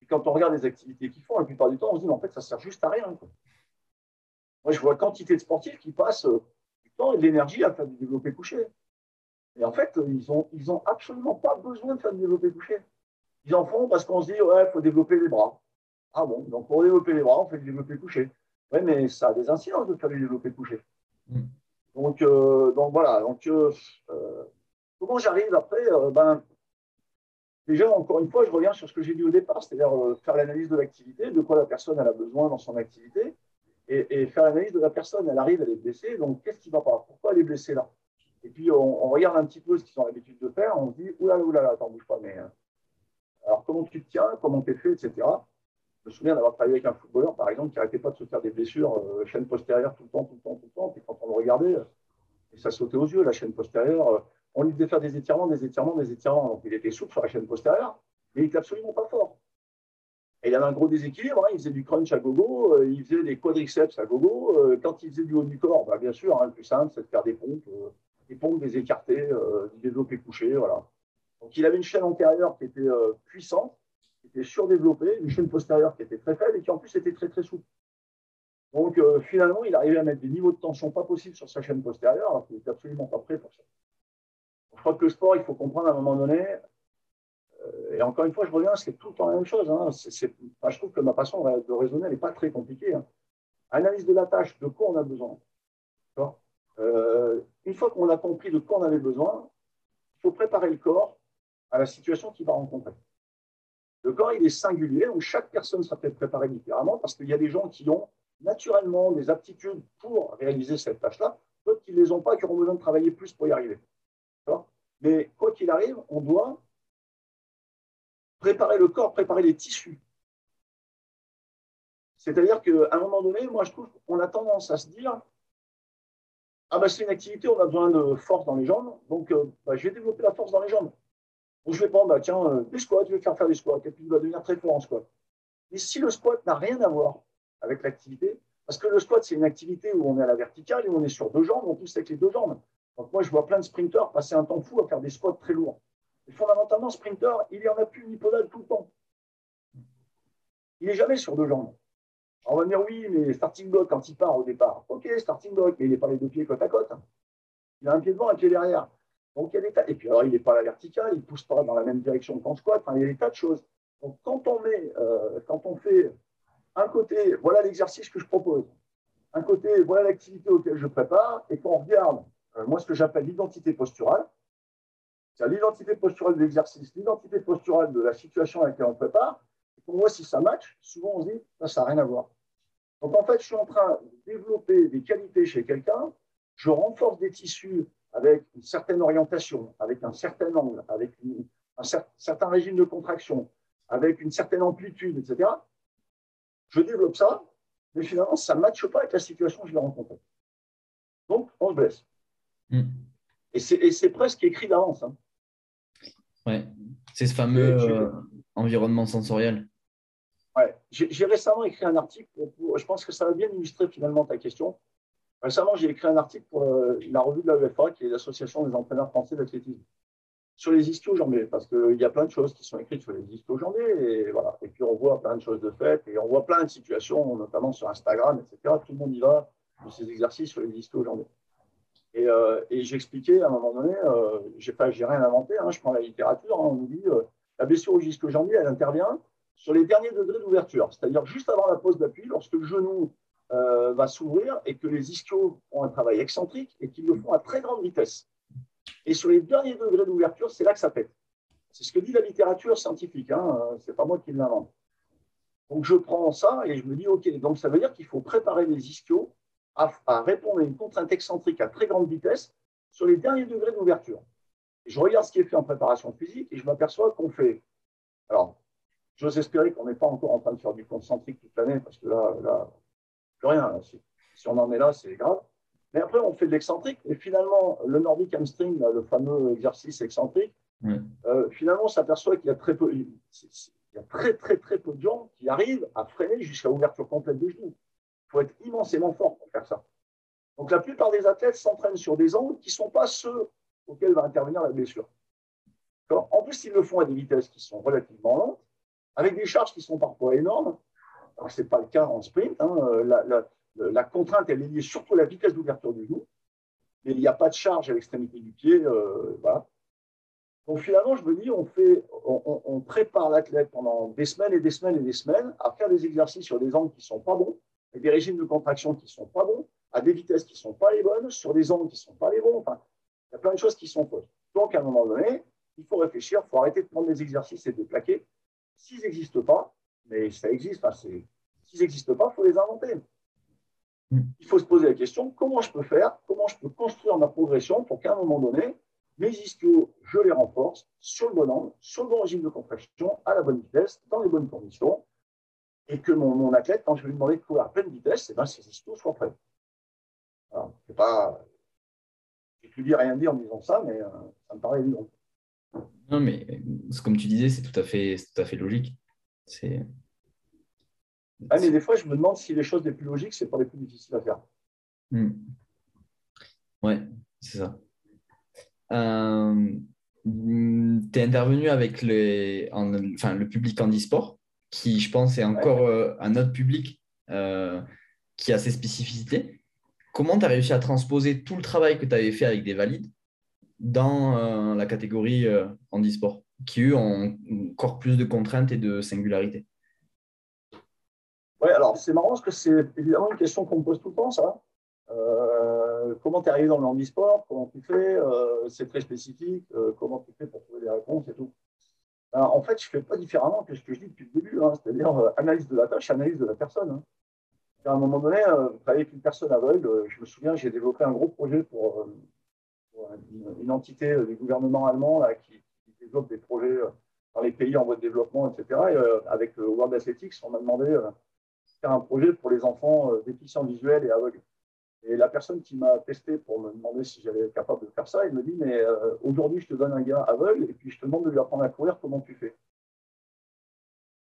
Speaker 2: Et quand on regarde les activités qu'ils font, la plupart du temps, on se dit, en fait, ça sert juste à rien. Moi, je vois quantité de sportifs qui passent euh, du temps et de l'énergie à faire du développé couché. Et en fait, ils n'ont ont absolument pas besoin de faire du développé couché. Ils en font parce qu'on se dit, ouais, il faut développer les bras. Ah bon, donc pour développer les bras, on fait du développé couché. Oui, mais ça a des incidences de faire du développé couché. Mm. Donc, euh, donc voilà. Donc, euh, euh, comment j'arrive après ben, Déjà, encore une fois, je reviens sur ce que j'ai dit au départ, c'est-à-dire faire l'analyse de l'activité, de quoi la personne elle a besoin dans son activité, et, et faire l'analyse de la personne. Elle arrive, elle est blessée, donc qu'est-ce qui ne va pas? Pourquoi elle est blessée là? Et puis, on, regarde un petit peu ce qu'ils ont l'habitude de faire. On se dit, oulala, oulala, attends, bouge pas. Mais, euh, alors, comment tu te tiens, comment tu es fait, etc. Je me souviens d'avoir travaillé avec un footballeur, par exemple, qui n'arrêtait pas de se faire des blessures, euh, chaîne postérieure tout le temps, tout le temps, tout le temps. Puis quand on le regardait, euh, et ça sautait aux yeux, la chaîne postérieure. on lui faisait faire des étirements, des étirements, des étirements. Donc, il était souple sur la chaîne postérieure, mais il n'était absolument pas fort. Et il avait un gros déséquilibre, hein. il faisait du crunch à gogo, il faisait des quadriceps à gogo. quand il faisait du haut du corps, bah, bien sûr, hein, le plus simple, c'est de faire des pompes des pompes, des écartés, euh, du développé couché. Voilà. Donc il avait une chaîne antérieure qui était euh, puissante, était surdéveloppée, une chaîne postérieure qui était très faible et qui en plus était très très souple. Donc euh, finalement, il arrivait à mettre des niveaux de tension pas possibles sur sa chaîne postérieure alors qu'il n'était absolument pas prêt pour ça. Je crois que le sport, il faut comprendre à un moment donné, et encore une fois, je reviens, c'est tout le temps la même chose. Hein. je trouve que ma façon de raisonner, n'est pas très compliquée. Hein. Analyse de la tâche, de quoi on a besoin. Euh, une fois qu'on a compris de quoi on avait besoin, il faut préparer le corps à la situation qu'il va rencontrer. Le corps, il est singulier, donc chaque personne sera peut-être préparée différemment parce qu'il y a des gens qui ont naturellement des aptitudes pour réaliser cette tâche-là, d'autres qui ne les ont pas, qui auront besoin de travailler plus pour y arriver. Mais quoi qu'il arrive, on doit préparer le corps, préparer les tissus. C'est-à-dire qu'à un moment donné, moi je trouve qu'on a tendance à se dire ah bah, c'est une activité, on a besoin de force dans les jambes, donc euh, bah, je vais développer la force dans les jambes. Donc je vais prendre, bah, tiens, euh, des squats, je vais faire faire des squats, et puis il va devenir très fort en squat. Mais si le squat n'a rien à voir avec l'activité, parce que le squat, c'est une activité où on est à la verticale et on est sur deux jambes, on pousse avec les deux jambes. Donc moi, je vois plein de sprinteurs passer un temps fou à faire des squats très lourds. Et fondamentalement, sprinter, il y en a plus unipodal tout le temps. Il n'est jamais sur deux jambes. On va dire oui, mais starting block quand il part au départ. Ok, starting block, mais il n'est pas les deux pieds côte à côte. Il a un pied devant, un pied derrière. Donc il y a des tas. Et puis alors il n'est pas à la verticale, il ne pousse pas dans la même direction qu'en squat. il y a des tas de choses. Donc quand on met, euh, quand on fait un côté, voilà l'exercice que je propose. un côté, voilà l'activité auquel je prépare, et qu'on regarde, euh, moi, ce que j'appelle l'identité posturale, c'est l'identité posturale de l'exercice, l'identité posturale de la situation à laquelle on prépare, et qu'on voit si ça match, souvent on se dit, ça n'a rien à voir. Donc en fait, je suis en train de développer des qualités chez quelqu'un, je renforce des tissus avec une certaine orientation, avec un certain angle, avec un certain régime de contraction, avec une certaine amplitude, etc. Je développe ça, mais finalement, ça ne matche pas avec la situation que je vais rencontrer. Donc, on se blesse. Hmm. Et c'est presque écrit d'avance. Hein.
Speaker 1: Ouais, c'est ce fameux euh, environnement sensoriel.
Speaker 2: Ouais, j'ai récemment écrit un article, je pense que ça va bien illustrer finalement ta question. Récemment, j'ai écrit un article pour euh, la revue de la UEFA, qui est l'Association des entraîneurs français d'athlétisme sur les ischio-jambés, parce qu'il y a plein de choses qui sont écrites sur les ischio-jambés, et voilà. Et puis on voit plein de choses de fait, et on voit plein de situations, notamment sur Instagram, etc. Tout le monde y va de ces exercices sur les ischio-jambés. Et, euh, et j'expliquais à un moment donné, euh, j'ai pas, j'ai rien inventé, hein, je prends la littérature, hein, on nous dit euh, la blessure au ischio-jambier, elle intervient sur les derniers degrés d'ouverture, c'est-à-dire juste avant la pose d'appui, lorsque le genou euh, va s'ouvrir et que les ischios ont un travail excentrique et qu'ils le font à très grande vitesse. Et sur les derniers degrés d'ouverture, c'est là que ça pète. C'est ce que dit la littérature scientifique, hein, euh, c'est pas moi qui l'invente. Donc je prends ça et je me dis, OK, donc ça veut dire qu'il faut préparer les ischios à, répondre à une contrainte excentrique à très grande vitesse sur les derniers degrés d'ouverture. Je regarde ce qui est fait en préparation physique et je m'aperçois qu'on fait. Alors, j'ose espérer qu'on n'est pas encore en train de faire du concentrique toute l'année parce que là, là plus rien. si on en est là, c'est grave. Mais après, on fait de l'excentrique. Et finalement, le Nordic hamstring, le fameux exercice excentrique, euh, finalement, on s'aperçoit qu'il y a très peu, il y a très, très, très peu de gens qui arrivent à freiner jusqu'à ouverture complète des genoux. Il faut être immensément fort pour faire ça. Donc, la plupart des athlètes s'entraînent sur des angles qui ne sont pas ceux auxquels va intervenir la blessure. En plus, ils le font à des vitesses qui sont relativement lentes, avec des charges qui sont parfois énormes. Alors, ce n'est pas le cas en sprint. Hein. La, la, la contrainte, elle est liée surtout à la vitesse d'ouverture du genou, mais il n'y a pas de charge à l'extrémité du pied. Euh, Donc finalement, je me dis, on, prépare l'athlète pendant des semaines et des semaines et des semaines à faire des exercices sur des angles qui ne sont pas bons, avec des régimes de contraction qui ne sont pas bons, à des vitesses qui ne sont pas les bonnes, sur des angles qui ne sont pas les bons. Enfin, il y a plein de choses qui sont fausses. Donc à un moment donné, il faut réfléchir, il faut arrêter de prendre des exercices et de plaquer. S'ils n'existent pas, mais ça existe, enfin, s'ils n'existent pas, il faut les inventer. Il faut se poser la question comment je peux faire, comment je peux construire ma progression pour qu'à un moment donné, mes ischios, je les renforce sur le bon angle, sur le bon régime de contraction, à la bonne vitesse, dans les bonnes conditions, et que mon, athlète, quand je vais lui demander de courir à pleine vitesse, eh ben, ses ischios soient prêts. Alors, c'est pas. J'ai tout dit, rien dit en disant ça, mais euh, ça me paraît évident.
Speaker 1: Non, mais comme tu disais, c'est tout à fait, tout à fait logique. C'est
Speaker 2: ah, mais des fois, je me demande si les choses les plus logiques, c'est pas les plus difficiles à faire.
Speaker 1: Hmm. Ouais, c'est ça. Euh, tu es intervenu avec les, enfin, le public handisport, qui, je pense, est encore euh, un autre public euh, qui a ses spécificités. Comment tu as réussi à transposer tout le travail que tu avais fait avec des valides dans la catégorie handisport, qui, eux, ont encore plus de contraintes et de singularités?
Speaker 2: Oui, alors c'est marrant parce que c'est évidemment une question qu'on me pose tout le temps, ça. Euh, comment tu es arrivé dans le handisport Comment tu fais? Euh, C'est très spécifique. Euh, comment tu fais pour trouver des réponses et tout? En fait, je ne fais pas différemment que ce que je dis depuis le début, hein, c'est-à-dire analyse de la tâche, analyse de la personne. Hein. À un moment donné, avec une personne aveugle, je me souviens, j'ai développé un gros projet pour, une, entité du gouvernement allemand qui, développe des projets dans les pays en voie de développement, etc. Et, avec World Athletics, on m'a demandé faire un projet pour les enfants euh, déficients visuels et aveugles. Et la personne qui m'a testé pour me demander si j'allais être capable de faire ça, il me dit, mais euh, aujourd'hui, je te donne un gars aveugle et puis je te demande de lui apprendre à courir, comment tu fais?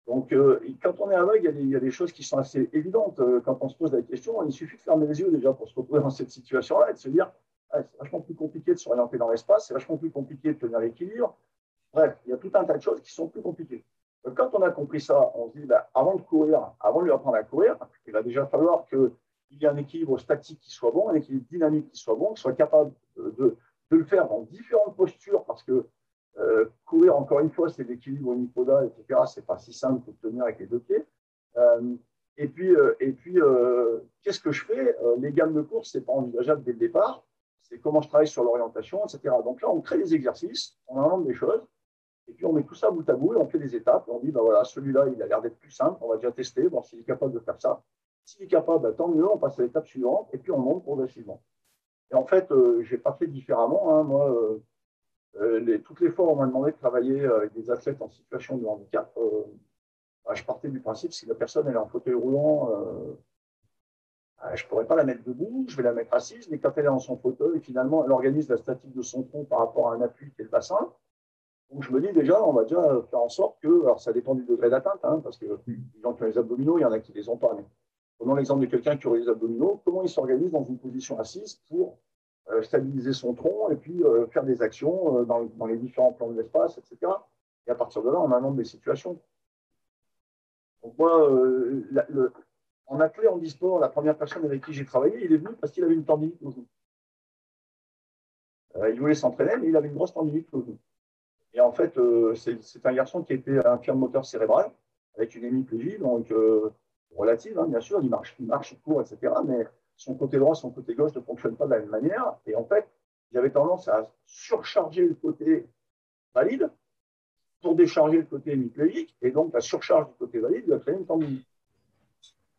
Speaker 2: Donc, euh, quand on est aveugle, il y, a des, choses qui sont assez évidentes. Quand on se pose la question, il suffit de fermer les yeux déjà pour se retrouver dans cette situation-là et de se dire, ah, c'est vachement plus compliqué de s'orienter dans l'espace, c'est vachement plus compliqué de tenir l'équilibre. Bref, il y a tout un tas de choses qui sont plus compliquées. Quand on a compris ça, on se dit, ben, avant de courir, avant de lui apprendre à courir, il va déjà falloir qu'il y ait un équilibre statique qui soit bon, un équilibre dynamique qui soit bon, qu'il soit capable de, le faire dans différentes postures, parce que euh, courir, encore une fois, c'est l'équilibre unipodal, etc. Ce n'est pas si simple de tenir avec les deux pieds. Euh, et puis, euh, et puis qu'est-ce que je fais Les gammes de course, ce n'est pas envisageable dès le départ. C'est comment je travaille sur l'orientation, etc. Donc là, on crée des exercices, on invente des choses, et puis on met tout ça bout à bout et on fait des étapes. on dit, ben voilà, celui-là, il a l'air d'être plus simple, on va déjà tester, voir s'il est capable de faire ça. S'il est capable, ben, tant mieux, on passe à l'étape suivante, et puis on monte progressivement. Et en fait, euh, je n'ai pas fait différemment. Hein. Moi, euh, euh, toutes les fois on m'a demandé de travailler avec des athlètes en situation de handicap, bah, je partais du principe si la personne est en fauteuil roulant, bah, je ne pourrais pas la mettre debout, je vais la mettre assise, mais quand elle est dans son fauteuil, finalement, elle organise la statique de son tronc par rapport à un appui qui est le bassin. Donc je me dis déjà, on va déjà faire en sorte que, alors ça dépend du degré d'atteinte, hein, parce que les gens qui ont les abdominaux, il y en a qui ne les ont pas. Mais prenons l'exemple de quelqu'un qui aurait les abdominaux, comment il s'organise dans une position assise pour euh, stabiliser son tronc et puis euh, faire des actions euh, dans, les différents plans de l'espace, etc. Et à partir de là, on invente des situations. Donc moi, en athlète en e-sport, la première personne avec qui j'ai travaillé, il est venu parce qu'il avait une tendinite au genou. il voulait s'entraîner, mais il avait une grosse tendinite au genou. Et en fait, c'est un garçon qui était infirme moteur cérébral, avec une hémiplégie, donc relative, hein, bien sûr, il marche, il marche, court, etc. Mais son côté droit, son côté gauche ne fonctionnent pas de la même manière. Et en fait, il avait tendance à surcharger le côté valide pour décharger le côté hémiplégique. Et donc, la surcharge du côté valide lui a créé une tendinite.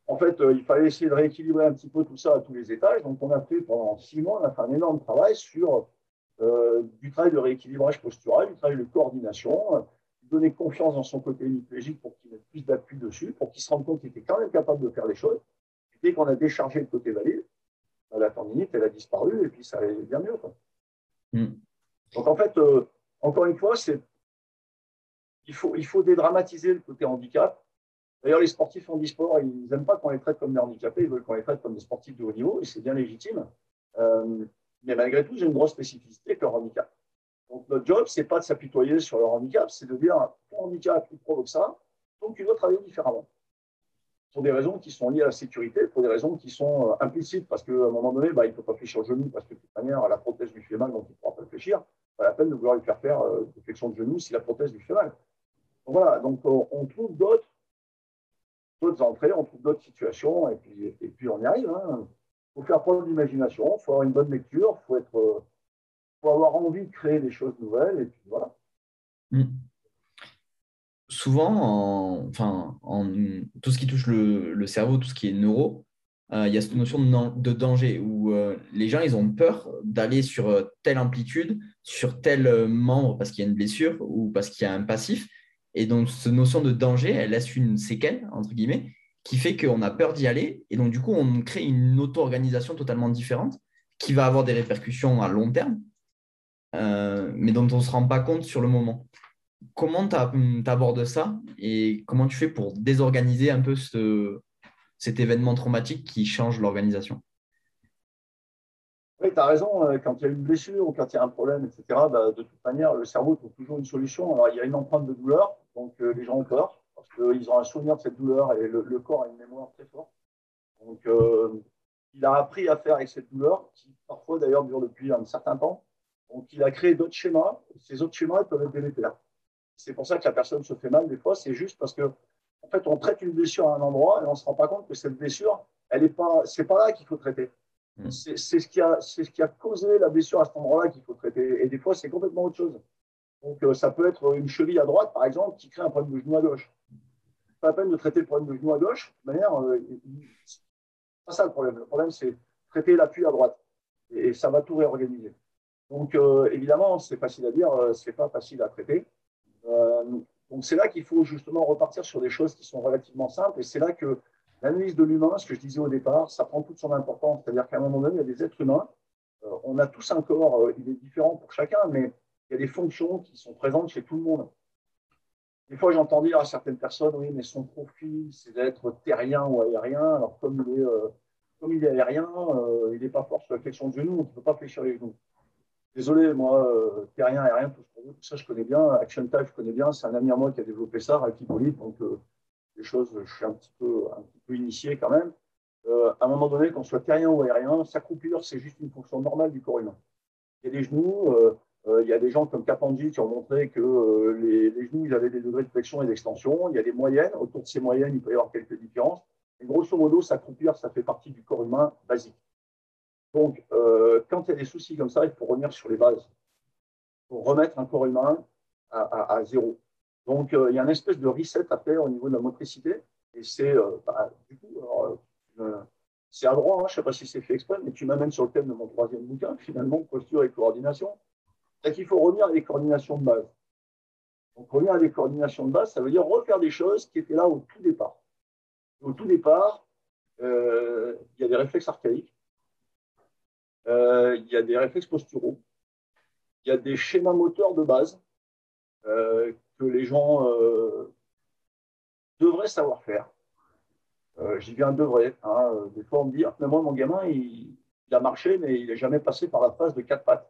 Speaker 2: En fait, euh, il fallait essayer de rééquilibrer un petit peu tout ça à tous les étages. Donc, on a fait pendant six mois, on a fait un énorme travail sur euh, du travail de rééquilibrage postural, du travail de coordination, donner confiance dans son côté hémiplégique pour qu'il mette plus d'appui dessus, pour qu'il se rende compte qu'il était quand même capable de faire les choses. dès qu'on a déchargé le côté valide, bah, la tendinite, elle a disparu et puis ça allait bien mieux. Hmm. Donc en fait, euh, encore une fois, il faut, il faut dédramatiser le côté handicap. D'ailleurs, les sportifs en e-sport, ils n'aiment pas qu'on les traite comme des handicapés, ils veulent qu'on les traite comme des sportifs de haut niveau, et c'est bien légitime. Euh, mais malgré tout, j'ai une grosse spécificité que leur handicap. Donc notre job, ce n'est pas de s'apitoyer sur leur handicap, c'est de dire ton handicap, il provoque ça, donc tu dois travailler différemment. Pour des raisons qui sont liées à la sécurité, pour des raisons qui sont euh, implicites, parce qu'à un moment donné, bah, il ne peut pas fléchir le genou, parce que de toute manière, la prothèse lui fait mal, donc il ne pourra pas le fléchir. Pas la peine de vouloir lui faire faire euh, des flexions de genou si la prothèse lui fait mal. Donc voilà, donc on, trouve d'autres entrées, on trouve d'autres situations, et puis, et puis on y arrive. Hein. Faut faire preuve d'imagination, il faut avoir une bonne lecture, il faut euh, faut avoir envie de créer des choses nouvelles, et puis voilà. Hmm.
Speaker 1: Souvent, en, enfin, en tout ce qui touche le, cerveau, tout ce qui est neuro, euh, il y a cette notion de, danger où euh, les gens ils ont peur d'aller sur telle amplitude, sur tel membre parce qu'il y a une blessure ou parce qu'il y a un passif. Et donc, cette notion de danger, elle laisse une séquelle, entre guillemets, qui fait qu'on a peur d'y aller. Et donc, du coup, on crée une auto-organisation totalement différente qui va avoir des répercussions à long terme euh, mais dont on ne se rend pas compte sur le moment. Comment tu abordes ça et comment tu fais pour désorganiser un peu ce, cet événement traumatique qui change l'organisation?
Speaker 2: Oui, tu as raison. Euh, quand il y a une blessure ou quand il y a un problème, etc., bah, de toute manière, le cerveau trouve toujours une solution. Alors, il y a une empreinte de douleur, donc euh, les gens ont peur parce qu'ils ont un souvenir de cette douleur et le, corps a une mémoire très forte. Donc, il a appris à faire avec cette douleur, qui parfois d'ailleurs dure depuis un certain temps. Donc, il a créé d'autres schémas. Ces autres schémas peuvent être délétères. C'est pour ça que la personne se fait mal des fois. C'est juste parce que, en fait, on traite une blessure à un endroit et on ne se rend pas compte que cette blessure, elle est pas, c'est pas là qu'il faut traiter. Hmm. C'est ce qui a, c'est ce qui a causé la blessure à cet endroit-là qu'il faut traiter. Et des fois, c'est complètement autre chose. Donc, euh, ça peut être une cheville à droite, par exemple, qui crée un problème de genou à gauche. Pas la peine de traiter le problème de genou à gauche. De manière, euh, c'est pas ça le problème. Le problème, c'est traiter l'appui à droite. Et ça va tout réorganiser. Donc, euh, évidemment, c'est facile à dire, euh, c'est pas facile à traiter. Donc, c'est là qu'il faut justement repartir sur des choses qui sont relativement simples. Et c'est là que l'analyse de l'humain, ce que je disais au départ, ça prend toute son importance. C'est-à-dire qu'à un moment donné, il y a des êtres humains. on a tous un corps, il est différent pour chacun, mais il y a des fonctions qui sont présentes chez tout le monde. Des fois, j'entends dire à certaines personnes, oui, mais son profil, c'est d'être terrien ou aérien. Alors, comme il est, comme il est aérien, il n'est pas fort sur la flexion de genoux, on ne peut pas fléchir les genoux. Désolé, moi, euh, terrien, aérien, tout, tout ça, je connais bien. Action Type, je connais bien. C'est un ami à moi qui a développé ça, avec Hippolyte. Donc, euh, les choses, je suis un petit peu, un petit peu initié quand même. Euh, à un moment donné, qu'on soit terrien ou aérien, s'accroupir, c'est juste une fonction normale du corps humain. Il y a des genoux, il y a des gens comme Capandi qui ont montré que les, les, genoux, avaient des degrés de flexion et d'extension. Il y a des moyennes. Autour de ces moyennes, il peut y avoir quelques différences. Et grosso modo, s'accroupir, ça fait partie du corps humain basique. Donc, euh, quand il y a des soucis comme ça, il faut revenir sur les bases pour remettre un corps humain à, zéro. Donc, euh, il y a une espèce de reset à faire au niveau de la motricité. Et c'est, euh, bah, du coup, c'est à droit, hein, je ne sais pas si c'est fait exprès, mais tu m'amènes sur le thème de mon troisième bouquin, finalement, posture et coordination. C'est qu'il faut revenir à des coordinations de base. Donc, revenir à des coordinations de base, ça veut dire refaire des choses qui étaient là au tout départ. Au tout départ, il y a des réflexes archaïques euh, il y a des réflexes posturaux, il y a des schémas moteurs de base euh, que les gens euh, devraient savoir faire. J'y viens devrait. Hein. Des fois, on me dit ah, mais moi, mon gamin, il, a marché, mais il n'est jamais passé par la phase de quatre pattes.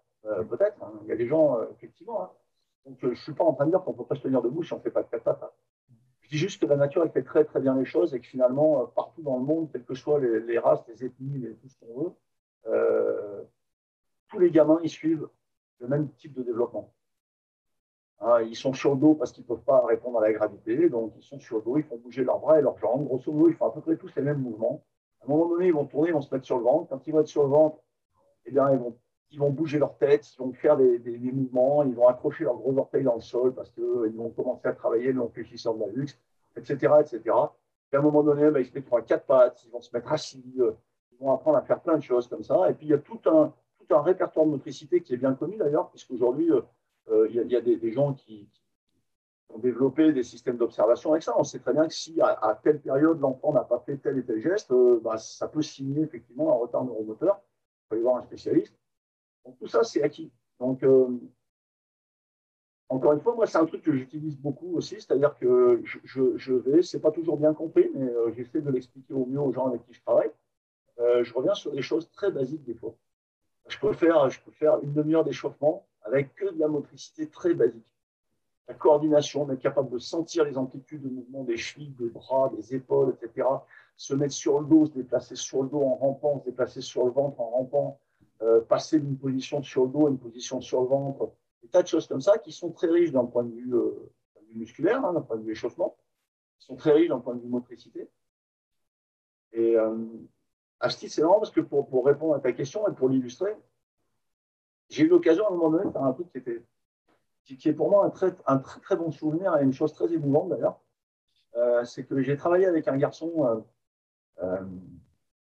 Speaker 2: Peut-être. Hein. Il y a des gens, effectivement. Hein. Donc, je ne suis pas en train de dire qu'on ne peut pas se tenir debout si on ne fait pas de quatre pattes. Je dis juste que la nature, elle fait très, très bien les choses et que finalement, partout dans le monde, quelles que soient les, races, les ethnies, tout ce qu'on veut, euh, tous les gamins, ils suivent le même type de développement. Hein, ils sont sur le dos parce qu'ils ne peuvent pas répondre à la gravité, donc ils sont sur le dos, ils font bouger leurs bras et leurs jambes. Grosso modo, ils font à peu près tous les mêmes mouvements. À un moment donné, ils vont tourner, ils vont se mettre sur le ventre. Quand ils vont être sur le ventre, eh bien, ils, vont, ils vont bouger leur tête, ils vont faire des, mouvements, ils vont accrocher leurs gros orteils dans le sol parce qu'ils vont commencer à travailler le long-fléchisseur de la luxe, etc. etc. Et à un moment donné, ben, ils se mettent à quatre pattes, ils vont se mettre assis, euh, vont apprendre à faire plein de choses comme ça. Et puis, il y a tout un, répertoire de motricité qui est bien connu d'ailleurs, puisqu'aujourd'hui, euh, euh, il y a, des, gens qui, ont développé des systèmes d'observation avec ça. On sait très bien que si à, telle période, l'enfant n'a pas fait tel et tel geste, euh, bah, ça peut signer effectivement un retard neuromoteur. Il faut aller voir un spécialiste. Donc, tout ça, c'est acquis. Donc, encore une fois, moi, c'est un truc que j'utilise beaucoup aussi, c'est-à-dire que je, je, vais, c'est pas toujours bien compris, mais j'essaie de l'expliquer au mieux aux gens avec qui je travaille. Euh, je reviens sur des choses très basiques des fois. Je peux faire, je peux faire une demi-heure d'échauffement avec que de la motricité très basique. La coordination, on capable de sentir les amplitudes de mouvement des chevilles, des bras, des épaules, etc. Se mettre sur le dos, se déplacer sur le dos en rampant, se déplacer sur le ventre en rampant, euh, passer d'une position sur le dos à une position sur le ventre. Des tas de choses comme ça qui sont très riches d'un point de vue, euh, musculaire, hein, d'un point de vue échauffement, qui sont très riches d'un point de vue motricité. Et, titre, c'est marrant parce que pour, pour, répondre à ta question et pour l'illustrer, j'ai eu l'occasion à un moment donné de faire un truc qui, était, qui, est pour moi un très, un très, très bon souvenir et une chose très émouvante d'ailleurs. Euh, c'est que j'ai travaillé avec un garçon euh, euh,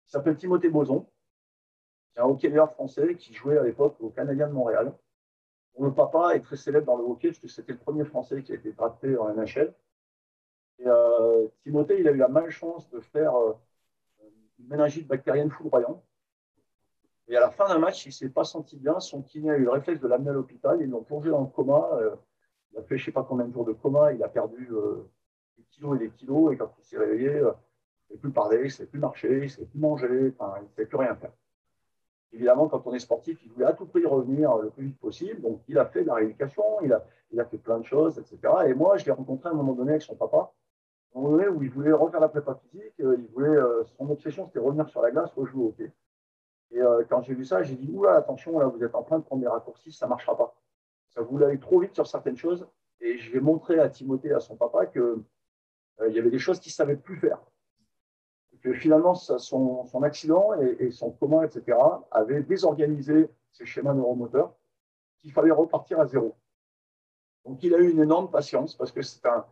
Speaker 2: qui s'appelle Timothée Boson, qui est un hockeyeur français qui jouait à l'époque au Canadien de Montréal. le papa est très célèbre dans le hockey parce que c'était le premier Français qui a été drafté en NHL. Et Timothée, il a eu la malchance de faire une méningite bactérienne foudroyante. Et à la fin d'un match, il ne s'est pas senti bien. Son kiné a eu le réflexe de l'amener à l'hôpital. Ils l'ont plongé dans le coma. Euh, il a fait je ne sais pas combien de jours de coma. Il a perdu euh, des kilos et des kilos. Et quand il s'est réveillé, euh, il ne savait plus parler, il ne savait plus marcher, il ne savait plus manger. Enfin, il ne savait plus rien faire. Évidemment, quand on est sportif, il voulait à tout prix revenir le plus vite possible. Donc, il a fait de la rééducation, il a, fait plein de choses, etc. Et moi, je l'ai rencontré à un moment donné avec son papa un moment donné où il voulait refaire la prépa physique, euh, il voulait, euh, son obsession, c'était revenir sur la glace, rejouer au hockey. Et euh, quand j'ai vu ça, j'ai dit, oula, attention, là, vous êtes en train de prendre des raccourcis, ça ne marchera pas. Ça voulait aller trop vite sur certaines choses. Et je vais montrer à Timothée, à son papa, qu'il il y avait des choses qu'il ne savait plus faire. Que finalement, son, accident et, son coma, etc., avaient désorganisé ses schémas neuromoteurs, qu'il fallait repartir à zéro. Donc, il a eu une énorme patience parce que c'est un,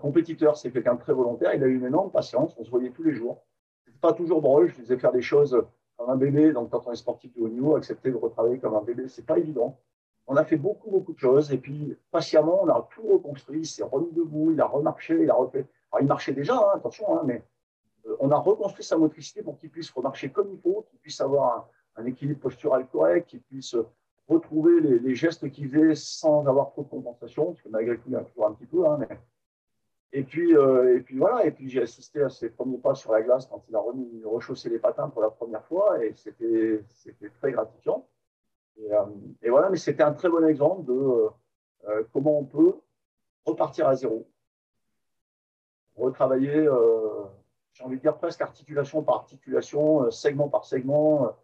Speaker 2: compétiteur, c'est quelqu'un de très volontaire. Il a eu une énorme patience. On se voyait tous les jours. C'était pas toujours drôle. Je faisais faire des choses comme un bébé. Donc, quand on est sportif de haut niveau, accepter de retravailler comme un bébé, c'est pas évident. On a fait beaucoup, beaucoup de choses. Et puis, patiemment, on a tout reconstruit. Il s'est remis debout. Il a remarché. Il a refait. Alors, il marchait déjà, hein, attention, hein, mais on a reconstruit sa motricité pour qu'il puisse remarcher comme il faut, qu'il puisse avoir un, équilibre postural correct, qu'il puisse retrouver les, gestes qu'il faisait sans avoir trop de compensation, parce que malgré tout, y a toujours un petit peu, hein, et puis, euh, et puis voilà, et puis j'ai assisté à ses premiers pas sur la glace quand il a rechaussé les patins pour la première fois, et c'était très gratifiant. Et, euh, et, voilà, mais c'était un très bon exemple de euh, comment on peut repartir à zéro, retravailler, j'ai envie de dire presque articulation par articulation, segment par segment,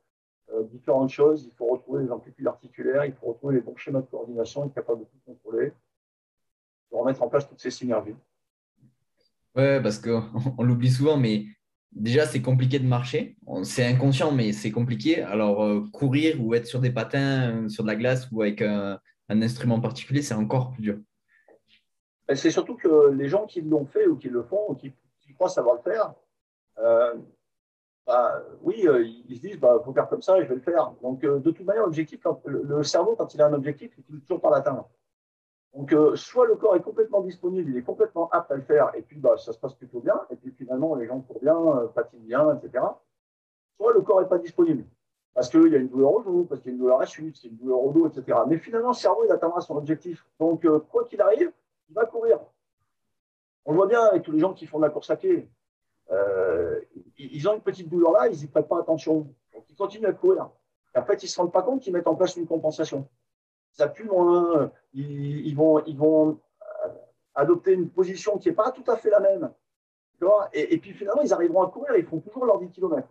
Speaker 2: différentes choses. Il faut retrouver les amplitudes articulaires, il faut retrouver les bons schémas de coordination, être capable de tout contrôler, de remettre en place toutes ces synergies.
Speaker 1: Ouais, parce qu'on l'oublie souvent, mais déjà, c'est compliqué de marcher. C'est inconscient, mais c'est compliqué. Alors, euh, courir ou être sur des patins, sur de la glace ou avec un, instrument particulier, c'est encore plus dur.
Speaker 2: C'est surtout que les gens qui l'ont fait ou qui le font ou qui, croient savoir le faire, euh, bah, oui, euh, ils se disent, il bah, faut faire comme ça je vais le faire. Donc, de toute manière, l'objectif, le, cerveau, quand il a un objectif, il finit toujours par l'atteindre. Donc, euh, soit le corps est complètement disponible, il est complètement apte à le faire, et puis bah, ça se passe plutôt bien, et puis finalement les gens courent bien, euh, patinent bien, etc. Soit le corps n'est pas disponible, parce qu'il y a une douleur au genou, parce qu'il y a une douleur à la chute, une douleur au dos, etc. Mais finalement, le cerveau, il atteindra son objectif. Donc, euh, quoi qu'il arrive, il va courir. On le voit bien avec tous les gens qui font de la course à pied. Ils ont une petite douleur là, ils n'y prêtent pas attention. Donc, ils continuent à courir. Et en fait, ils ne se rendent pas compte qu'ils mettent en place une compensation ça pue moins, ils, vont, ils vont euh, adopter une position qui n'est pas tout à fait la même. Et, et, puis finalement, ils arriveront à courir, ils font toujours leurs 10 km.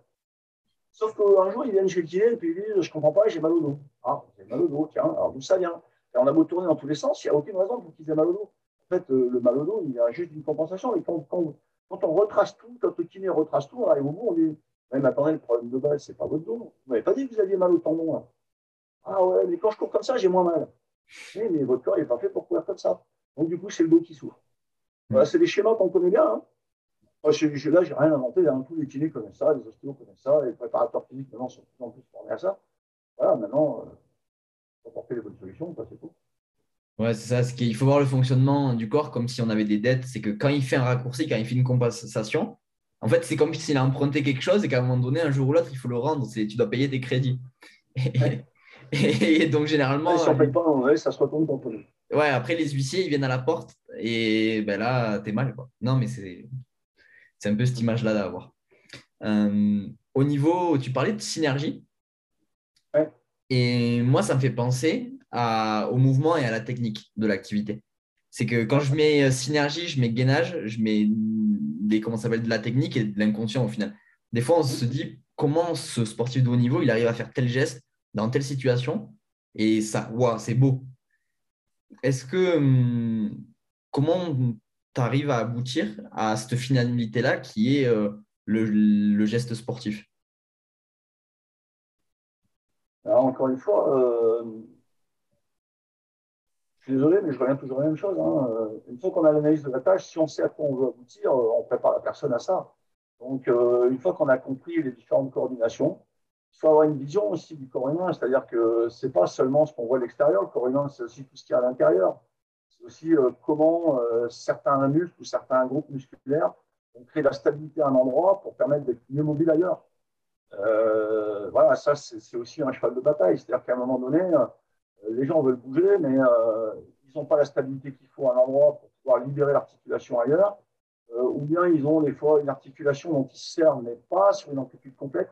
Speaker 2: Sauf qu'un jour, ils viennent chez le kiné et puis ils disent Je ne comprends pas, j'ai mal au dos. Ah, j'ai mal au dos, tiens, alors d'où ça vient? Et On a beau tourner dans tous les sens, il n'y a aucune raison pour qu'ils aient mal au dos. En fait, euh, le mal au dos, il y a juste une compensation. Et quand, on retrace tout, kiné retrace tout, on arrive au bout, on dit Mais attendez, le problème de base, ce n'est pas votre dos. Vous n'avez pas dit que vous aviez mal au tendon. Ah ouais, mais quand je cours comme ça, j'ai moins mal. Mais votre corps n'est pas fait pour courir comme ça. Donc, du coup, c'est le dos qui souffre. C'est des schémas qu'on connaît bien. Hein. Moi, je, là, j'ai rien inventé. Hein. Tous les kinés connaissent ça, les ostéos connaissent ça, les préparateurs physiques maintenant sont de plus en plus formés à ça. Voilà, maintenant, il faut apporter les bonnes solutions, c'est tout.
Speaker 1: Ouais, c'est ça. Il faut voir le fonctionnement du corps comme si on avait des dettes. C'est que quand il fait un raccourci, quand il fait une compensation, en fait, c'est comme s'il a emprunté quelque chose et qu'à un moment donné, un jour ou l'autre, il faut le rendre. Tu dois payer des crédits. Et donc, généralement.
Speaker 2: Si on ne pas, ça se retourne contre nous.
Speaker 1: Ouais, après, les huissiers, ils viennent à la porte et ben là, t'es mal. Quoi. Non, mais c'est un peu cette image-là d'avoir. Euh, au niveau, tu parlais de synergie.
Speaker 2: Ouais.
Speaker 1: Et moi, ça me fait penser à, au mouvement et à la technique de l'activité. C'est que quand je mets euh, synergie, je mets gainage, je mets comment s'appelle, de la technique et de l'inconscient au final. Des fois, on se dit comment ce sportif de haut niveau, il arrive à faire tel geste dans telle situation et ça, wow, c'est beau. Est-ce que hum, comment tu arrives à aboutir à cette finalité-là qui est euh, le, geste sportif?
Speaker 2: Encore une fois, euh, je suis désolé, mais je reviens toujours à la même chose. Hein. Euh, une fois qu'on a l'analyse de la tâche, si on sait à quoi on veut aboutir, on prépare la personne à ça. Donc, une fois qu'on a compris les différentes coordinations, il faut avoir une vision aussi du corps humain, c'est-à-dire que ce n'est pas seulement ce qu'on voit à l'extérieur, le corps humain, c'est aussi tout ce qu'il y a à l'intérieur. C'est aussi euh, comment euh, certains muscles ou certains groupes musculaires ont créé la stabilité à un endroit pour permettre d'être mieux mobile ailleurs. Euh, voilà, ça, c'est aussi un cheval de bataille. C'est-à-dire qu'à un moment donné, les gens veulent bouger, mais ils n'ont pas la stabilité qu'il faut à un endroit pour pouvoir libérer l'articulation ailleurs. ou bien ils ont des fois une articulation dont ils se servent, mais pas sur une amplitude complète.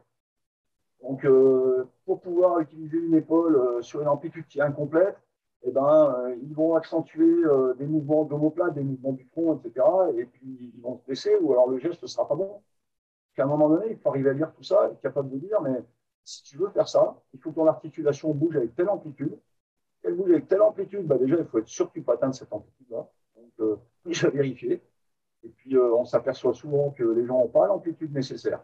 Speaker 2: Donc, euh, pour pouvoir utiliser une épaule euh, sur une amplitude qui est incomplète, eh ben, euh, ils vont accentuer des mouvements d'omoplate, des mouvements du front, etc. Et puis, ils vont se blesser ou alors le geste ne sera pas bon. À un moment donné, il faut arriver à lire tout ça, être capable de dire, mais si tu veux faire ça, il faut que ton articulation bouge avec telle amplitude. Elle avec telle amplitude, bah déjà, il faut être sûr que tu peux atteindre cette amplitude-là. Donc, déjà vérifier. Et puis, on s'aperçoit souvent que les gens n'ont pas l'amplitude nécessaire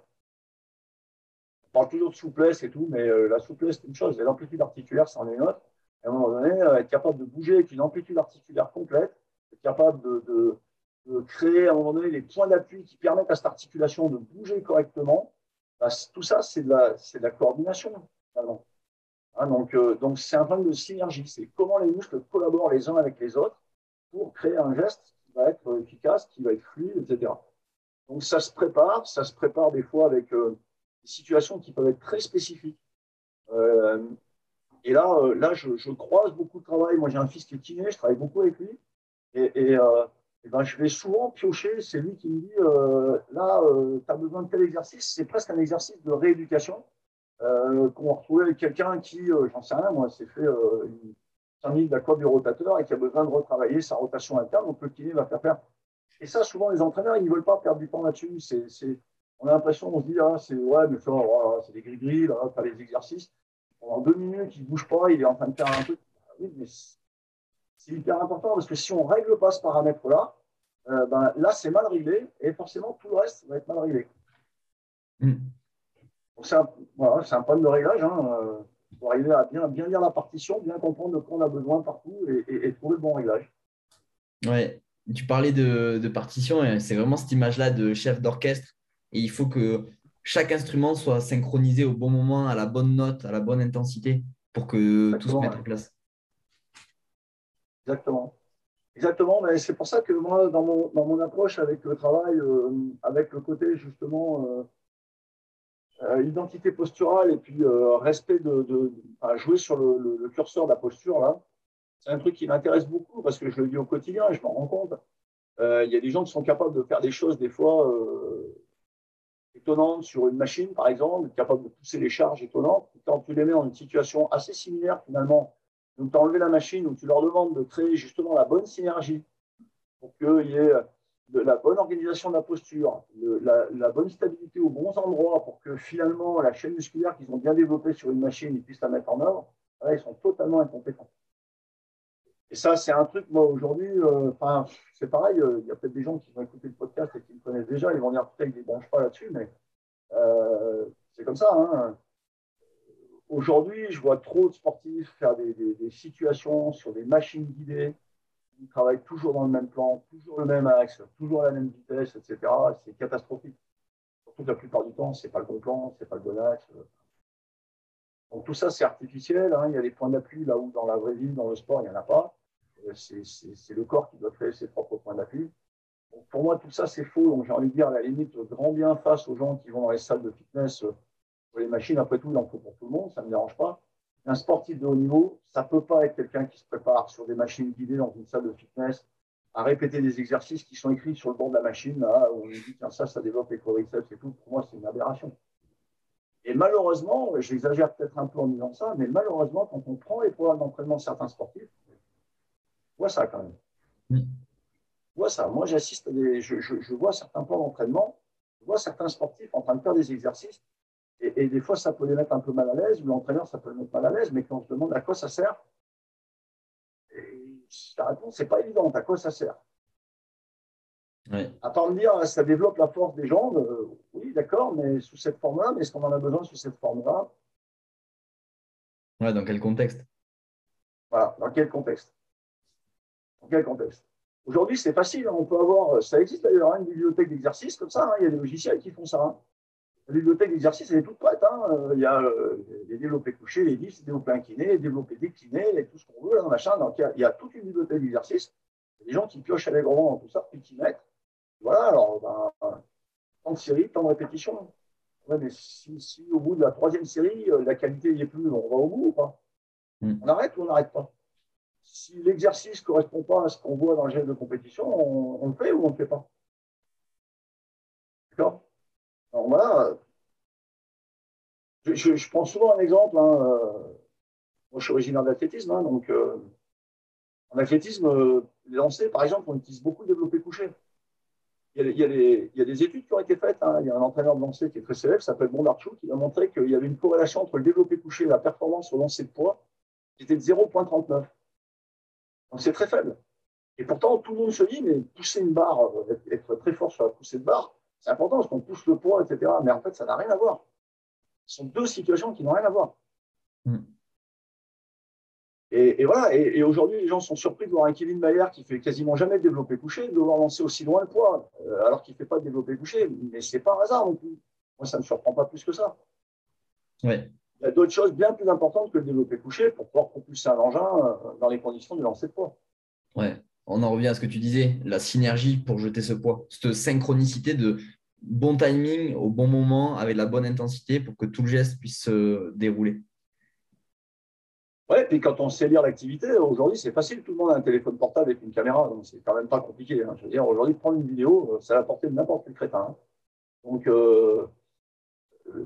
Speaker 2: parle toujours de souplesse et tout, mais euh, la souplesse, c'est une chose, et l'amplitude articulaire, c'en est une autre. À un moment donné, euh, être capable de bouger avec une amplitude articulaire complète, être capable de, créer à un moment donné les points d'appui qui permettent à cette articulation de bouger correctement, bah, tout ça, c'est de, de la coordination, hein, donc, euh, donc, c'est un problème de synergie. C'est comment les muscles collaborent les uns avec les autres pour créer un geste qui va être efficace, qui va être fluide, etc. Donc, ça se prépare. Ça se prépare des fois avec situations qui peuvent être très spécifiques. Euh, et là, euh, là je, croise beaucoup de travail. Moi, j'ai un fils qui est kiné, je travaille beaucoup avec lui. Et, euh, ben, je vais souvent piocher. C'est lui qui me dit là, tu as besoin de tel exercice. C'est presque un exercice de rééducation qu'on va retrouver avec quelqu'un qui, j'en sais rien, moi, s'est fait une 5000 d'accord du rotateur et qui a besoin de retravailler sa rotation interne. Donc, le kiné va faire faire. Et ça, souvent, les entraîneurs, ils ne veulent pas perdre du temps là-dessus. On a l'impression, on se dit, ah, c'est ouais, mais c'est des gris-gris, là, pas les exercices. Pendant deux minutes, il ne bouge pas, il est en train de faire un truc. Ah oui, mais c'est hyper important parce que si on ne règle pas ce paramètre-là, euh, ben, là, c'est mal réglé et forcément, tout le reste va être mal réglé. Mm. C'est un, un, problème de réglage. Hein, pour arriver à bien, bien lire la partition, bien comprendre de quoi on a besoin partout et, trouver le bon réglage.
Speaker 1: Ouais, tu parlais de, de partition, c'est vraiment cette image-là de chef d'orchestre. Et il faut que chaque instrument soit synchronisé au bon moment, à la bonne note, à la bonne intensité, pour que tout se mette en place.
Speaker 2: Exactement. Exactement, mais c'est pour ça que moi, dans mon, dans mon approche avec le travail, euh, avec le côté justement euh, euh, identité posturale et puis respect de, jouer sur le, curseur de la posture, là, c'est un truc qui m'intéresse beaucoup parce que je le vis au quotidien et je m'en rends compte. Il y a des gens qui sont capables de faire des choses des fois étonnantes sur une machine, par exemple, capables de pousser les charges étonnantes. Quand tu les mets dans une situation assez similaire finalement donc, tu as enlevé la machine où tu leur demandes de créer justement la bonne synergie pour qu'il y ait de la bonne organisation de la posture, la, bonne stabilité aux bons endroits pour que finalement la chaîne musculaire qu'ils ont bien développée sur une machine, ils puissent la mettre en œuvre. Là, ils sont totalement incompétents. Et ça, c'est un truc, moi, aujourd'hui, euh, enfin, c'est pareil, euh, il y a peut-être des gens qui vont écouter le podcast et qui me connaissent déjà, ils vont dire, peut-être qu'ils ne branchent pas là-dessus, mais euh, c'est comme ça. Hein. Aujourd'hui, je vois trop de sportifs faire des, situations sur des machines guidées. Ils travaillent toujours dans le même plan, toujours le même axe, toujours la même vitesse, etc. C'est catastrophique. Surtout la plupart du temps, ce n'est pas le bon plan, ce n'est pas le bon axe. Donc tout ça, c'est artificiel. Hein. Il y a des points d'appui là où dans la vraie vie, dans le sport, il n'y en a pas. Euh, c'est le corps qui doit créer ses propres points d'appui. Pour moi, tout ça, c'est faux. Donc j'ai envie de dire, à la limite, grand bien face aux gens qui vont dans les salles de fitness les machines, après tout, il en faut pour tout le monde, ça ne me dérange pas. Un sportif de haut niveau, ça ne peut pas être quelqu'un qui se prépare sur des machines guidées dans une salle de fitness à répéter des exercices qui sont écrits sur le bord de la machine, là, où on dit, tiens, ça, ça développe les quadriceps et tout. Pour moi, c'est une aberration. Et malheureusement, j'exagère peut-être un peu en disant ça, mais malheureusement, quand on prend les programmes d'entraînement de certains sportifs, on voit ça quand même. Voit ça. Moi, j'assiste je, je, vois certains plans d'entraînement, je vois certains sportifs en train de faire des exercices et, des fois, ça peut les mettre un peu mal à l'aise, ou l'entraîneur, ça peut les mettre mal à l'aise, mais quand on se demande à quoi ça sert, la réponse, n'est pas évidente. À quoi ça sert. À part me dire, ça développe la force des jambes, euh, oui, d'accord, mais sous cette forme-là, mais est-ce qu'on en a besoin sous cette forme-là?
Speaker 1: Ouais, dans quel contexte?
Speaker 2: Voilà, dans quel contexte? Dans quel contexte? Aujourd'hui, c'est facile, hein, on peut avoir, ça existe d'ailleurs, hein, une bibliothèque d'exercices comme ça, hein, il y a des logiciels qui font ça. La bibliothèque d'exercice, elle est toute prête. Hein. Il y a euh, les développés couchés, les dips, les développés inclinés, les développés déclinés, et tout ce qu'on veut, là, machin. Donc, il y, a, toute une bibliothèque d'exercice. Il y a des gens qui piochent allègrement dans tout ça, puis qui mettent. Voilà, alors, ben, tant de séries, tant de répétitions. mais si, au bout de la troisième série, euh, la qualité n'y est plus, on va au bout ou pas? Hmm. On arrête ou on n'arrête pas? Si l'exercice ne correspond pas à ce qu'on voit dans le geste de compétition, on, on le fait ou on ne le fait pas D'accord alors voilà, je, prends souvent un exemple. Hein, euh, moi, je suis originaire d'athlétisme, hein, donc euh, en athlétisme, euh, les lancers, par exemple, on utilise beaucoup le développé couché. Il y, a, des, études qui ont été faites. Hein. Il y a un entraîneur de lancer qui est très célèbre, s'appelle Bondarchou, qui a montré qu'il y avait une corrélation entre le développé couché et la performance au lancer de poids qui était de 0,39. Donc c'est très faible. Et pourtant, tout le monde se dit, mais pousser une barre, être très fort sur la poussée de barre, c'est important parce qu'on pousse le poids, etc. Mais en fait, ça n'a rien à voir. Ce sont deux situations qui n'ont rien à voir. Hmm. Et, voilà, et, aujourd'hui, les gens sont surpris de voir un Kevin Mayer qui fait quasiment jamais de développé couché, de devoir lancer aussi loin le poids, euh, alors qu'il ne fait pas de développé couché. Mais ce n'est pas un hasard non plus. Moi, ça ne me surprend pas plus que ça. Il y a d'autres choses bien plus importantes que le développé couché pour pouvoir propulser un engin euh, dans les conditions de lancer de poids.
Speaker 1: Ouais on en revient à ce que tu disais, la synergie pour jeter ce poids, cette synchronicité de bon timing au bon moment avec la bonne intensité pour que tout le geste puisse se dérouler.
Speaker 2: Oui, puis quand on sait lire l'activité, aujourd'hui c'est facile, tout le monde a un téléphone portable avec une caméra, donc c'est quand même pas compliqué. Hein. Je veux dire, aujourd'hui, prendre une vidéo, ça va porter de n'importe quel crétin. Hein. Donc, euh,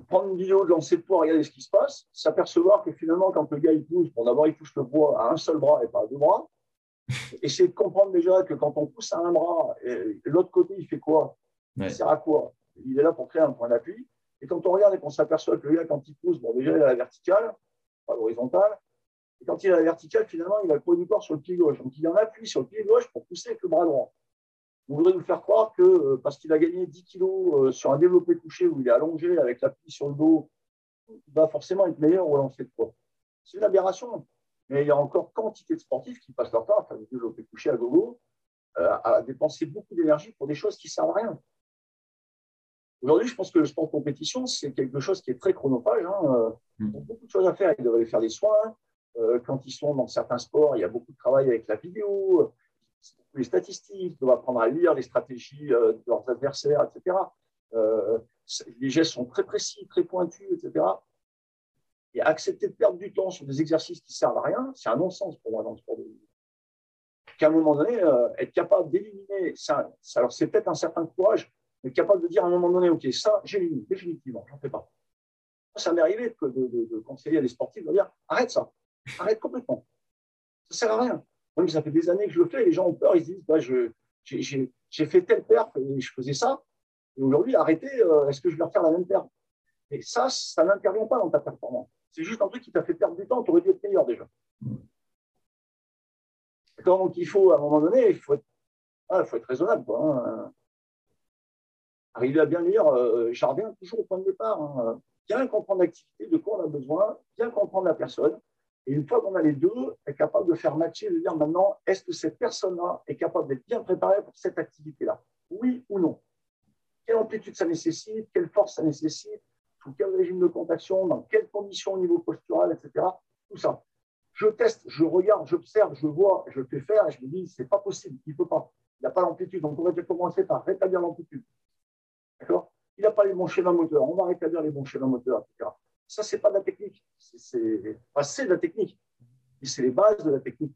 Speaker 2: prendre une vidéo de lancer de poids, regarder ce qui se passe, s'apercevoir que finalement, quand le gars il pousse, bon d'abord il touche le poids à un seul bras et pas à deux bras, essayer de comprendre déjà que quand on pousse à un bras, l'autre côté, il fait quoi? Il sert à quoi? Il est là pour créer un point d'appui. Et quand on regarde et qu'on s'aperçoit que le gars, quand il pousse, bon, déjà, il a la verticale, pas l'horizontale. Et quand il a la verticale, finalement, il a le poids du corps sur le pied gauche. Donc, il en appuie sur le pied gauche pour pousser avec le bras droit. On voudrait nous faire croire que parce qu'il a gagné 10 kilos sur un développé couché où il est allongé avec la pluie sur le dos, il va forcément être meilleur au lancer de poids. C'est une aberration. Mais il y a encore quantité de sportifs qui passent leur temps à faire des développés couchés à gogo, à dépenser beaucoup d'énergie pour des choses qui ne servent à rien. Aujourd'hui, je pense que le sport de compétition, c'est quelque chose qui est très chronophage. Hein. Euh, ils ont beaucoup de choses à faire. Ils devraient faire des soins. Euh, quand ils sont dans certains sports, il y a beaucoup de travail avec la vidéo, les statistiques, ils doivent apprendre à lire les stratégies euh, de leurs adversaires, etc. les gestes sont très précis, très pointus, etc. Et accepter de perdre du temps sur des exercices qui ne servent à rien, c'est un non-sens pour moi dans le sport de vie. Qu'à un moment donné, être capable d'éliminer, ça, alors c'est peut-être un certain courage, être capable de dire à un moment donné, OK, ça, j'élimine définitivement, j'en fais pas. Ça m'est arrivé de, conseiller à des sportifs de dire arrête ça, arrête complètement. Ça ne sert à rien. Moi, ça fait des années que je le fais les gens ont peur, ils se disent bah, j'ai fait telle perf et je faisais ça. Et aujourd'hui, arrêtez, euh, est-ce que je vais refaire la même perf? Et ça, ça n'intervient pas dans ta performance. C'est juste un truc qui t'a fait perdre du temps, tu aurais dû être meilleur déjà. Donc, il faut, à un moment donné, il faut être, ah, raisonnable. Quoi, hein arriver à bien lire, j'en reviens toujours au point de départ. Hein. Bien comprendre l'activité, de quoi on a besoin, bien comprendre la personne. Et une fois qu'on a les deux, être capable de faire matcher, de dire maintenant, est-ce que cette personne-là est capable d'être bien préparée pour cette activité-là? Oui ou non? Quelle amplitude ça nécessite? Quelle force ça nécessite? Sous quel régime de contraction Dans quelles conditions au niveau postural, etc. Tout ça. Je teste, je regarde, j'observe, je vois, je fais faire et je me dis, c'est pas possible, il ne peut pas. Il n'y a pas d'amplitude. Donc, on va commencer par rétablir l'amplitude. D'accord? Il n'a pas les bons schémas moteurs. On va rétablir les bons schémas moteurs, etc. Ça, ce n'est pas de la technique. C'est de la technique. Et c'est les bases de la technique.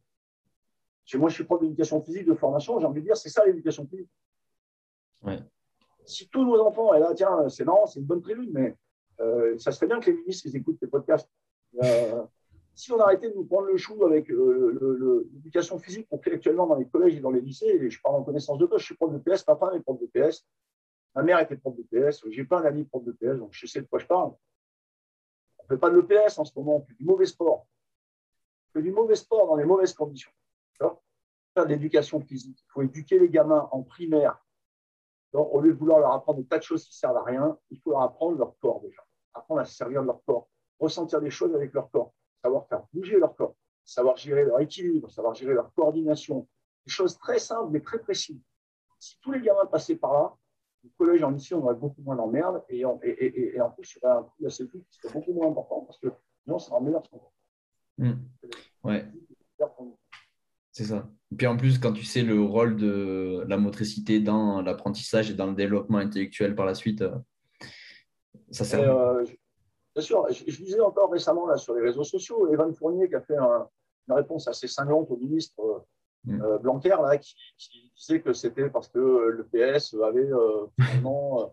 Speaker 2: Chez moi, je suis prof d'éducation physique, de formation, j'ai envie de dire, c'est ça l'éducation physique. Si tous nos enfants, et là, tiens, c'est non, c'est une bonne tribune, mais euh, ça serait bien que les ministres ils écoutent tes podcasts. Euh, si on arrêtait de nous prendre le chou avec euh, l'éducation physique qu'on fait actuellement dans les collèges et dans les lycées, et je parle en connaissance de cause, je suis prof de PS, papa est prof de PS, Ma mère était prof de PS, j'ai pas un ami prof de PS, donc je sais de quoi je parle. On ne fait pas de l'EPS en ce moment, on fait du mauvais sport. On fait du mauvais sport dans les mauvaises conditions. Faire de l'éducation physique. Il faut éduquer les gamins en primaire. Au lieu de vouloir leur apprendre des tas de choses qui ne servent à rien, il faut leur apprendre leur corps déjà. Apprendre à se servir de leur corps. Ressentir des choses avec leur corps. Savoir faire bouger leur corps. Savoir gérer leur équilibre. Savoir gérer leur coordination. Des choses très simples mais très précises. Si tous les gamins passaient par là, le collège en lycée, on aurait beaucoup moins d'emmerdes et, et, et, en plus, il y aurait un coût assez qui serait beaucoup moins important parce que sinon, ça sera meilleur.
Speaker 1: Mmh. Ouais. C'est ça. Et puis en plus, quand tu sais le rôle de la motricité dans l'apprentissage et dans le développement intellectuel par la suite, euh, ça sert.
Speaker 2: Euh, bien sûr, je, je, disais encore récemment là, sur les réseaux sociaux, Evan Fournier qui a fait une réponse assez cinglante au ministre euh, Mm. Euh, Blanquer, là, qui, disait que c'était parce que le PS avait euh, euh,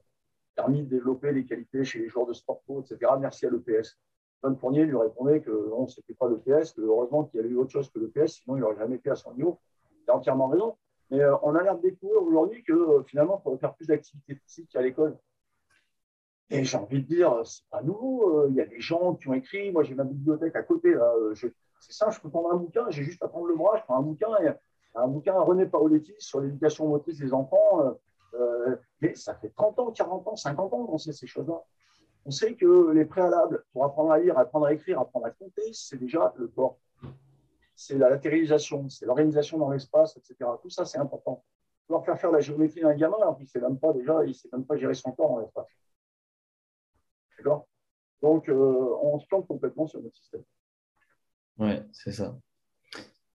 Speaker 2: permis de développer les qualités chez les joueurs de sport etc. Merci à l'EPS. John Fournier lui répondait que non, ce n'était pas l'EPS, que heureusement qu'il y avait eu autre chose que l'EPS, sinon il n'aurait jamais été à son niveau. Il a entièrement raison. Mais on a l'air de découvrir aujourd'hui que finalement, il faudrait faire plus d'activités physiques qu'à l'école. Et j'ai envie de dire, c'est pas nouveau. Il y a des gens qui ont écrit. Moi, j'ai ma bibliothèque à côté. Là. Je, c'est ça, je peux prendre un bouquin, j'ai juste à prendre le bras, je prends un bouquin, et, un bouquin à René Paoletti sur l'éducation motrice des enfants. Euh, euh, mais ça fait 30 ans, 40 ans, 50 ans qu'on sait ces choses-là. On sait que les préalables pour apprendre à lire, apprendre à écrire, apprendre à compter, c'est déjà le corps. C'est la latéralisation, c'est l'organisation dans l'espace, etc. Tout ça, c'est important. Pouvoir faire faire la géométrie d'un gamin, alors qu'il ne sait même pas déjà, il sait même pas gérer son corps dans l'espace. D'accord? Donc, euh, on se plante complètement sur notre système.
Speaker 1: Ouais, c'est ça.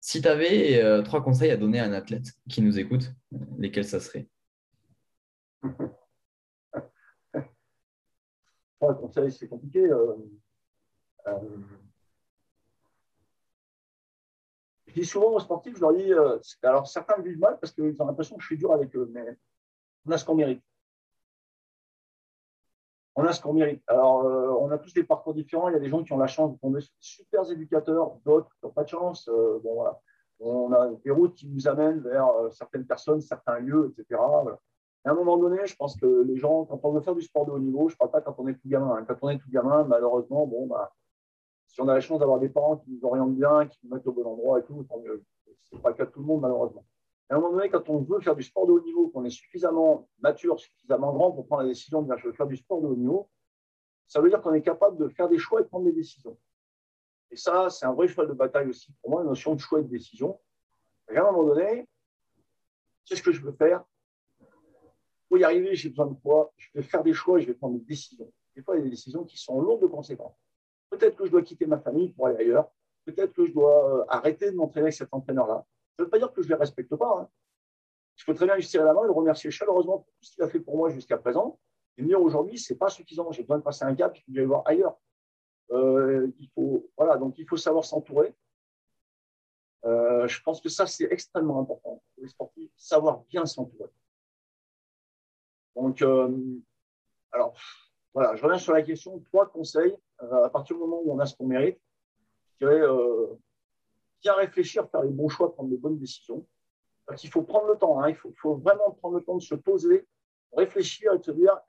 Speaker 1: Si tu avais euh, trois conseils à donner à un athlète qui nous écoute, lesquels ça serait?
Speaker 2: Trois conseils, c'est compliqué. Euh, euh, je dis souvent aux sportifs, je leur dis, alors certains me vivent mal parce qu'ils ont l'impression que je suis dur avec eux, mais on a ce qu'on mérite on a ce qu'on mérite. Alors, euh, on a tous des parcours différents. Il y a des gens qui ont la chance de tomber sur des super éducateurs, d'autres qui n'ont pas de chance. Euh, bon. On a des routes qui nous amènent vers euh, certaines personnes, certains lieux, etc. à un moment donné, je pense que les gens, quand on veut faire du sport de haut niveau, je ne parle pas quand on est tout gamin. Hein. Quand on est tout gamin, malheureusement, bon, bah, si on a la chance d'avoir des parents qui nous orientent bien, qui nous mettent au bon endroit et tout. Ce n'est pas le cas de tout le monde, malheureusement. À un moment donné, quand on veut faire du sport de haut niveau, qu'on est suffisamment mature, suffisamment grand pour prendre la décision de dire je veux faire du sport de haut niveau, ça veut dire qu'on est capable de faire des choix et de prendre des décisions. Et ça, c'est un vrai cheval de bataille aussi pour moi, la notion de choix et de décision. à un moment donné, qu'est-ce que je veux faire? Pour y arriver, j'ai besoin de quoi? Je vais faire des choix et je vais prendre des décisions. Des fois, il y a des décisions qui sont lourdes de conséquences. Peut-être que je dois quitter ma famille pour aller ailleurs. Peut-être que je dois euh, arrêter de m'entraîner avec cet entraîneur-là. Ça ne veut pas dire que je ne les respecte pas. Hein. Je peux très bien lui tirer la main et le remercier chaleureusement pour tout ce qu'il a fait pour moi jusqu'à présent. Et me dire aujourd'hui, ce n'est pas suffisant. J'ai besoin de passer un cap, je vais voir ailleurs. Euh, il faut, voilà, donc il faut savoir s'entourer. Euh, je pense que ça, c'est extrêmement important pour les sportifs, savoir bien s'entourer. Donc, alors, voilà, je reviens sur la question. Trois conseils à partir du moment où on a ce qu'on mérite. Je dirais bien réfléchir, faire les bons choix, prendre les bonnes décisions. Parce qu'il faut prendre le temps, hein. il faut, vraiment prendre le temps de se poser, réfléchir et se dire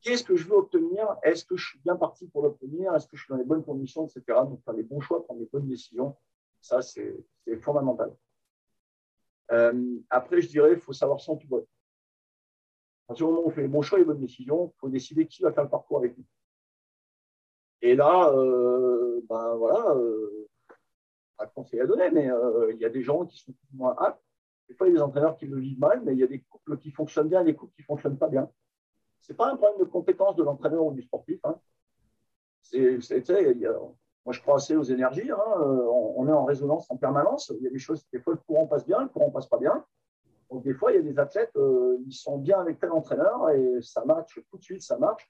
Speaker 2: qu'est-ce que je veux obtenir? Est-ce que je suis bien parti pour l'obtenir? Est-ce que je suis dans les bonnes conditions, etc. Donc, faire les bons choix, prendre les bonnes décisions, ça, c'est fondamental. Euh, après, je dirais, il faut savoir s'entourer. À partir du moment où on fait les bons choix et les bonnes décisions, il faut décider qui va faire le parcours avec nous. Et là, euh, ben voilà, euh, pas de conseil à donner, mais euh, il y a des gens qui sont plus ou moins aptes. Des fois, il y a des entraîneurs qui le vivent mal, mais il y a des couples qui fonctionnent bien et des couples qui ne fonctionnent pas bien. Ce n'est pas un problème de compétence de l'entraîneur ou du sportif. Hein. moi, je crois assez aux énergies. Hein. On, est en résonance en permanence. Il y a des choses, des fois, le courant passe bien, le courant passe pas bien. Donc, des fois, il y a des athlètes, euh, ils sont bien avec tel entraîneur et ça match tout de suite, ça marche.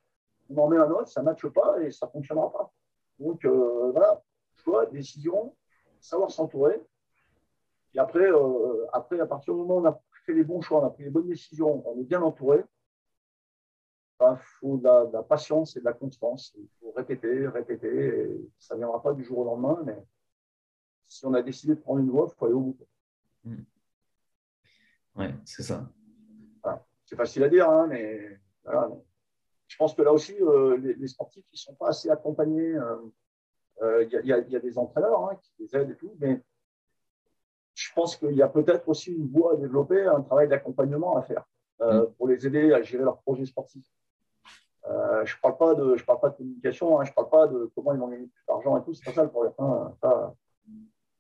Speaker 2: On en met un autre, ça ne matche pas et ça ne fonctionnera pas. Donc, euh, voilà, choix, décision, savoir s'entourer. Et après, euh, après, à partir du moment où on a fait les bons choix, on a pris les bonnes décisions, on est bien entouré, il ben, faut de la, patience et de la constance. Il faut répéter, répéter. Et ça ne viendra pas du jour au lendemain, mais si on a décidé de prendre une voie, il faut aller au bout.
Speaker 1: Oui, hmm. Ouais, c'est ça.
Speaker 2: C'est facile à dire, hein, mais je pense que là aussi, euh, les, sportifs ne sont pas assez accompagnés. Euh, il y, a des entraîneurs hein, qui les aident et tout, mais je pense qu'il y a peut-être aussi une voie à développer, un travail d'accompagnement à faire euh, mm. pour les aider à gérer leur projet sportif. Euh, je ne parle, pas de, je parle pas de communication, hein, je ne parle pas de comment ils vont gagner plus d'argent et tout, c'est pas ça le problème. Hein,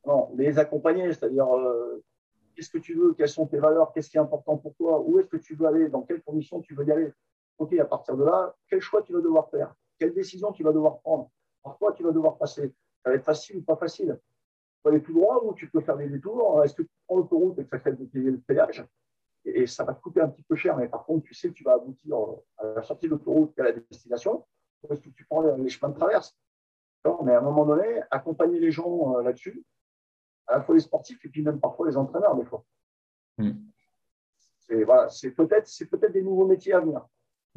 Speaker 2: non, les accompagner, c'est-à-dire qu'est-ce que tu veux, quelles sont tes valeurs, qu'est-ce qui est important pour toi, où est-ce que tu veux aller, dans quelles conditions tu veux y aller? OK, à partir de là, quel choix tu vas devoir faire, quelle décision tu vas devoir prendre? Parfois, tu vas devoir passer. Ça va être facile ou pas facile. Tu peux aller tout droit ou tu peux faire des détours. Est-ce que tu prends l'autoroute et que ça fait le péage et, ça va te coûter un petit peu cher, mais par contre, tu sais que tu vas aboutir à la sortie de l'autoroute et à la destination. Ou est-ce que tu prends les chemins de traverse? Mais à un moment donné, accompagner les gens euh, là-dessus, à la fois les sportifs et puis même parfois les entraîneurs, des fois. Hmm. C'est voilà, peut-être peut des nouveaux métiers à venir.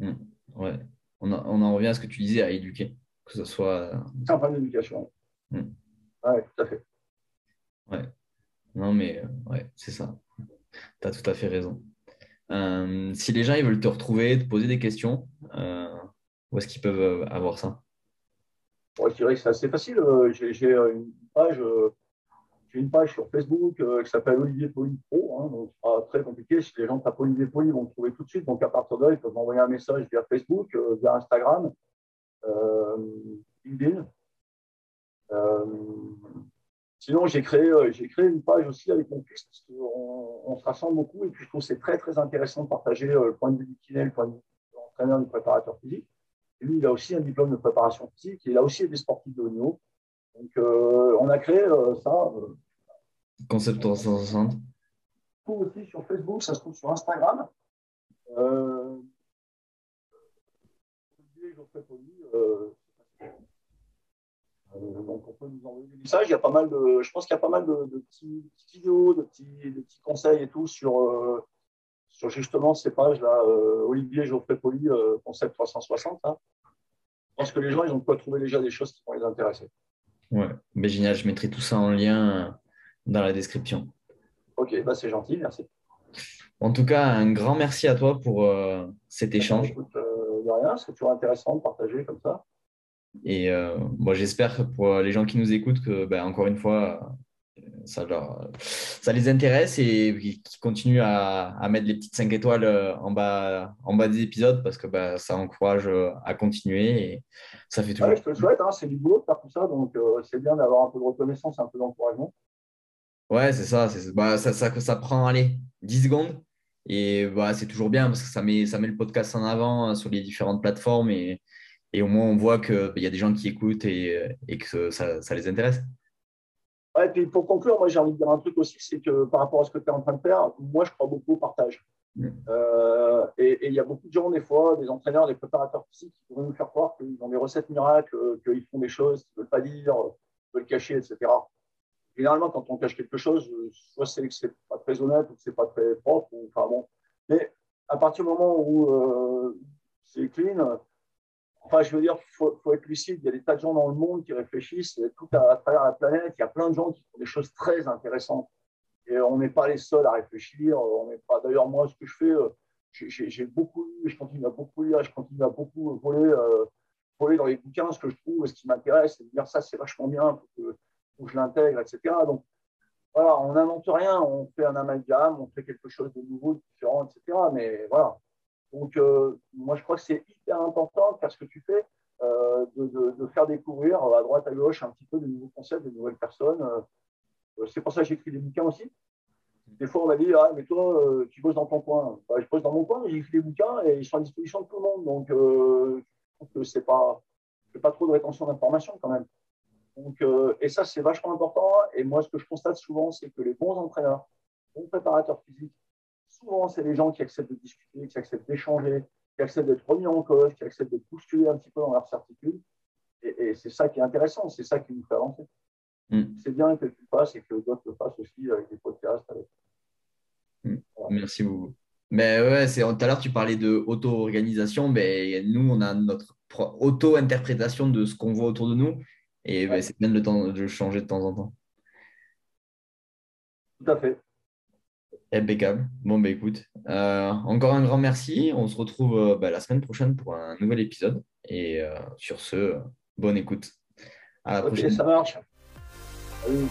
Speaker 1: Hmm. Ouais. On, on en revient à ce que tu disais, à éduquer que ce soit.
Speaker 2: C'est un problème d'éducation. Hmm. Oui, tout à fait.
Speaker 1: Ouais. Non, mais euh, ouais, c'est ça. Tu as tout à fait raison. Euh, si les gens ils veulent te retrouver, te poser des questions, euh, où est-ce qu'ils peuvent avoir ça?
Speaker 2: Je dirais que c'est assez facile. J'ai une page. J'ai une page sur Facebook qui s'appelle Olivier Poli Pro, hein, donc pas très compliqué. Si les gens tapent Olivier Poli, ils vont me trouver tout de suite. Donc à partir de là, ils peuvent m'envoyer un message via Facebook, via Instagram. Euh, LinkedIn. Euh, sinon, j'ai créé, euh, j'ai créé une page aussi avec mon fils parce qu'on on se rassemble beaucoup et puis je trouve que c'est très très intéressant de partager le point de vue du kiné, le point de vue de l'entraîneur, du préparateur physique. Et lui, il a aussi un diplôme de préparation physique et il a aussi des sportifs de haut niveau. Donc, on a créé ça.
Speaker 1: Concept 360.
Speaker 2: Tout aussi sur Facebook, ça se trouve sur Instagram. Euh, euh, euh, donc on peut nous envoyer des messages? Il y a pas mal de, je pense qu'il y a pas mal de, petits, petites vidéos, de petits, petits, conseils et tout sur, euh, sur justement ces pages là. Olivier Geoffrey Poli, concept 360. Hein. Je pense que les gens ils ont quoi trouver déjà des choses qui vont les intéresser.
Speaker 1: Ouais, ben, génial. Je mettrai tout ça en lien dans la description.
Speaker 2: Ok, bah c'est gentil, merci.
Speaker 1: En tout cas, un grand merci à toi pour cet échange
Speaker 2: rien, c'est toujours intéressant de partager comme ça.
Speaker 1: Et euh, moi, j'espère pour les gens qui nous écoutent que, ben, encore une fois, euh, ça, ça les intéresse et qui continuent à, mettre les petites 5 étoiles euh, en bas, en bas des épisodes parce que bah, ça encourage euh, à continuer et ça fait toujours.
Speaker 2: je te le souhaite, hein, c'est du boulot de faire tout ça, donc euh, c'est bien d'avoir un peu de reconnaissance, un peu d'encouragement.
Speaker 1: Ouais, c'est ça, bah, ça, ça, ça, prend allez, 10 secondes et bah, c'est toujours bien parce que ça met, ça met le podcast en avant sur les différentes plateformes et, et au moins on voit qu'il y a des gens qui écoutent et, et que ça, ça les intéresse.
Speaker 2: Ouais, et puis pour conclure, moi j'ai envie de dire un truc aussi, c'est que par rapport à ce que tu es en train de faire, moi je crois beaucoup au partage. Mm. Euh, et il y a beaucoup de gens, des fois, des entraîneurs, des préparateurs physiques qui pourraient nous faire croire qu'ils ont des recettes miracles, euh, qu'ils font des choses qu'ils ne veulent pas dire, qu'ils veulent cacher, etc. Généralement, quand on cache quelque chose, soit c'est que c'est pas très honnête ou que c'est pas très propre, ou, enfin bon. Mais à partir du moment où euh, c'est clean, Enfin, je veux dire, il faut, être lucide. Il y a des tas de gens dans le monde qui réfléchissent tout à, travers la planète. Il y a plein de gens qui font des choses très intéressantes. Et on n'est pas les seuls à réfléchir. On pas. D'ailleurs, moi, ce que je fais, euh, j'ai beaucoup lu, je continue à beaucoup lire, je continue à beaucoup voler, euh, voler dans les bouquins ce que je trouve, ce qui m'intéresse, et dire ça, c'est vachement bien, que je l'intègre, etc. Donc, voilà, on n'invente rien, on fait un amalgame, on fait quelque chose de nouveau, de différent, etc. Mais voilà, donc, euh, moi, je crois que c'est hyper important de ce que tu fais, euh, de, faire découvrir à droite, à gauche un petit peu de nouveaux concepts, de nouvelles personnes. Euh, c'est pour ça que j'écris des bouquins aussi. Des fois, on m'a dit Ah, mais toi, tu bosses dans ton coin. Bah, je bosse dans mon coin, mais j'écris des bouquins et ils sont à disposition de tout le monde. Donc, je trouve que ce n'est pas, pas trop de rétention d'informations quand même. Donc, et ça, c'est vachement important. Et moi, ce que je constate souvent, c'est que les bons entraîneurs, bons préparateurs physiques, souvent, c'est les gens qui acceptent de discuter, qui acceptent d'échanger, qui acceptent d'être remis en cause, qui acceptent de bousculer un petit peu dans leur certitude. Et, c'est ça qui est intéressant, c'est ça qui nous fait avancer. Mm. C'est bien que tu le fasses et que d'autres le fassent aussi avec des podcasts.
Speaker 1: Mm. Merci beaucoup. Mais ouais, c'est tout à l'heure tu parlais de auto-organisation, mais nous on a notre auto-interprétation de ce qu'on voit autour de nous, et ben, c'est bien de, le de changer de temps en temps.
Speaker 2: Tout à fait.
Speaker 1: Impeccable. Bon, bah écoute, euh, encore un grand merci. On se retrouve euh, bah, la semaine prochaine pour un nouvel épisode. Et euh, sur ce, bonne écoute.
Speaker 2: À la prochaine. ça marche. Salut.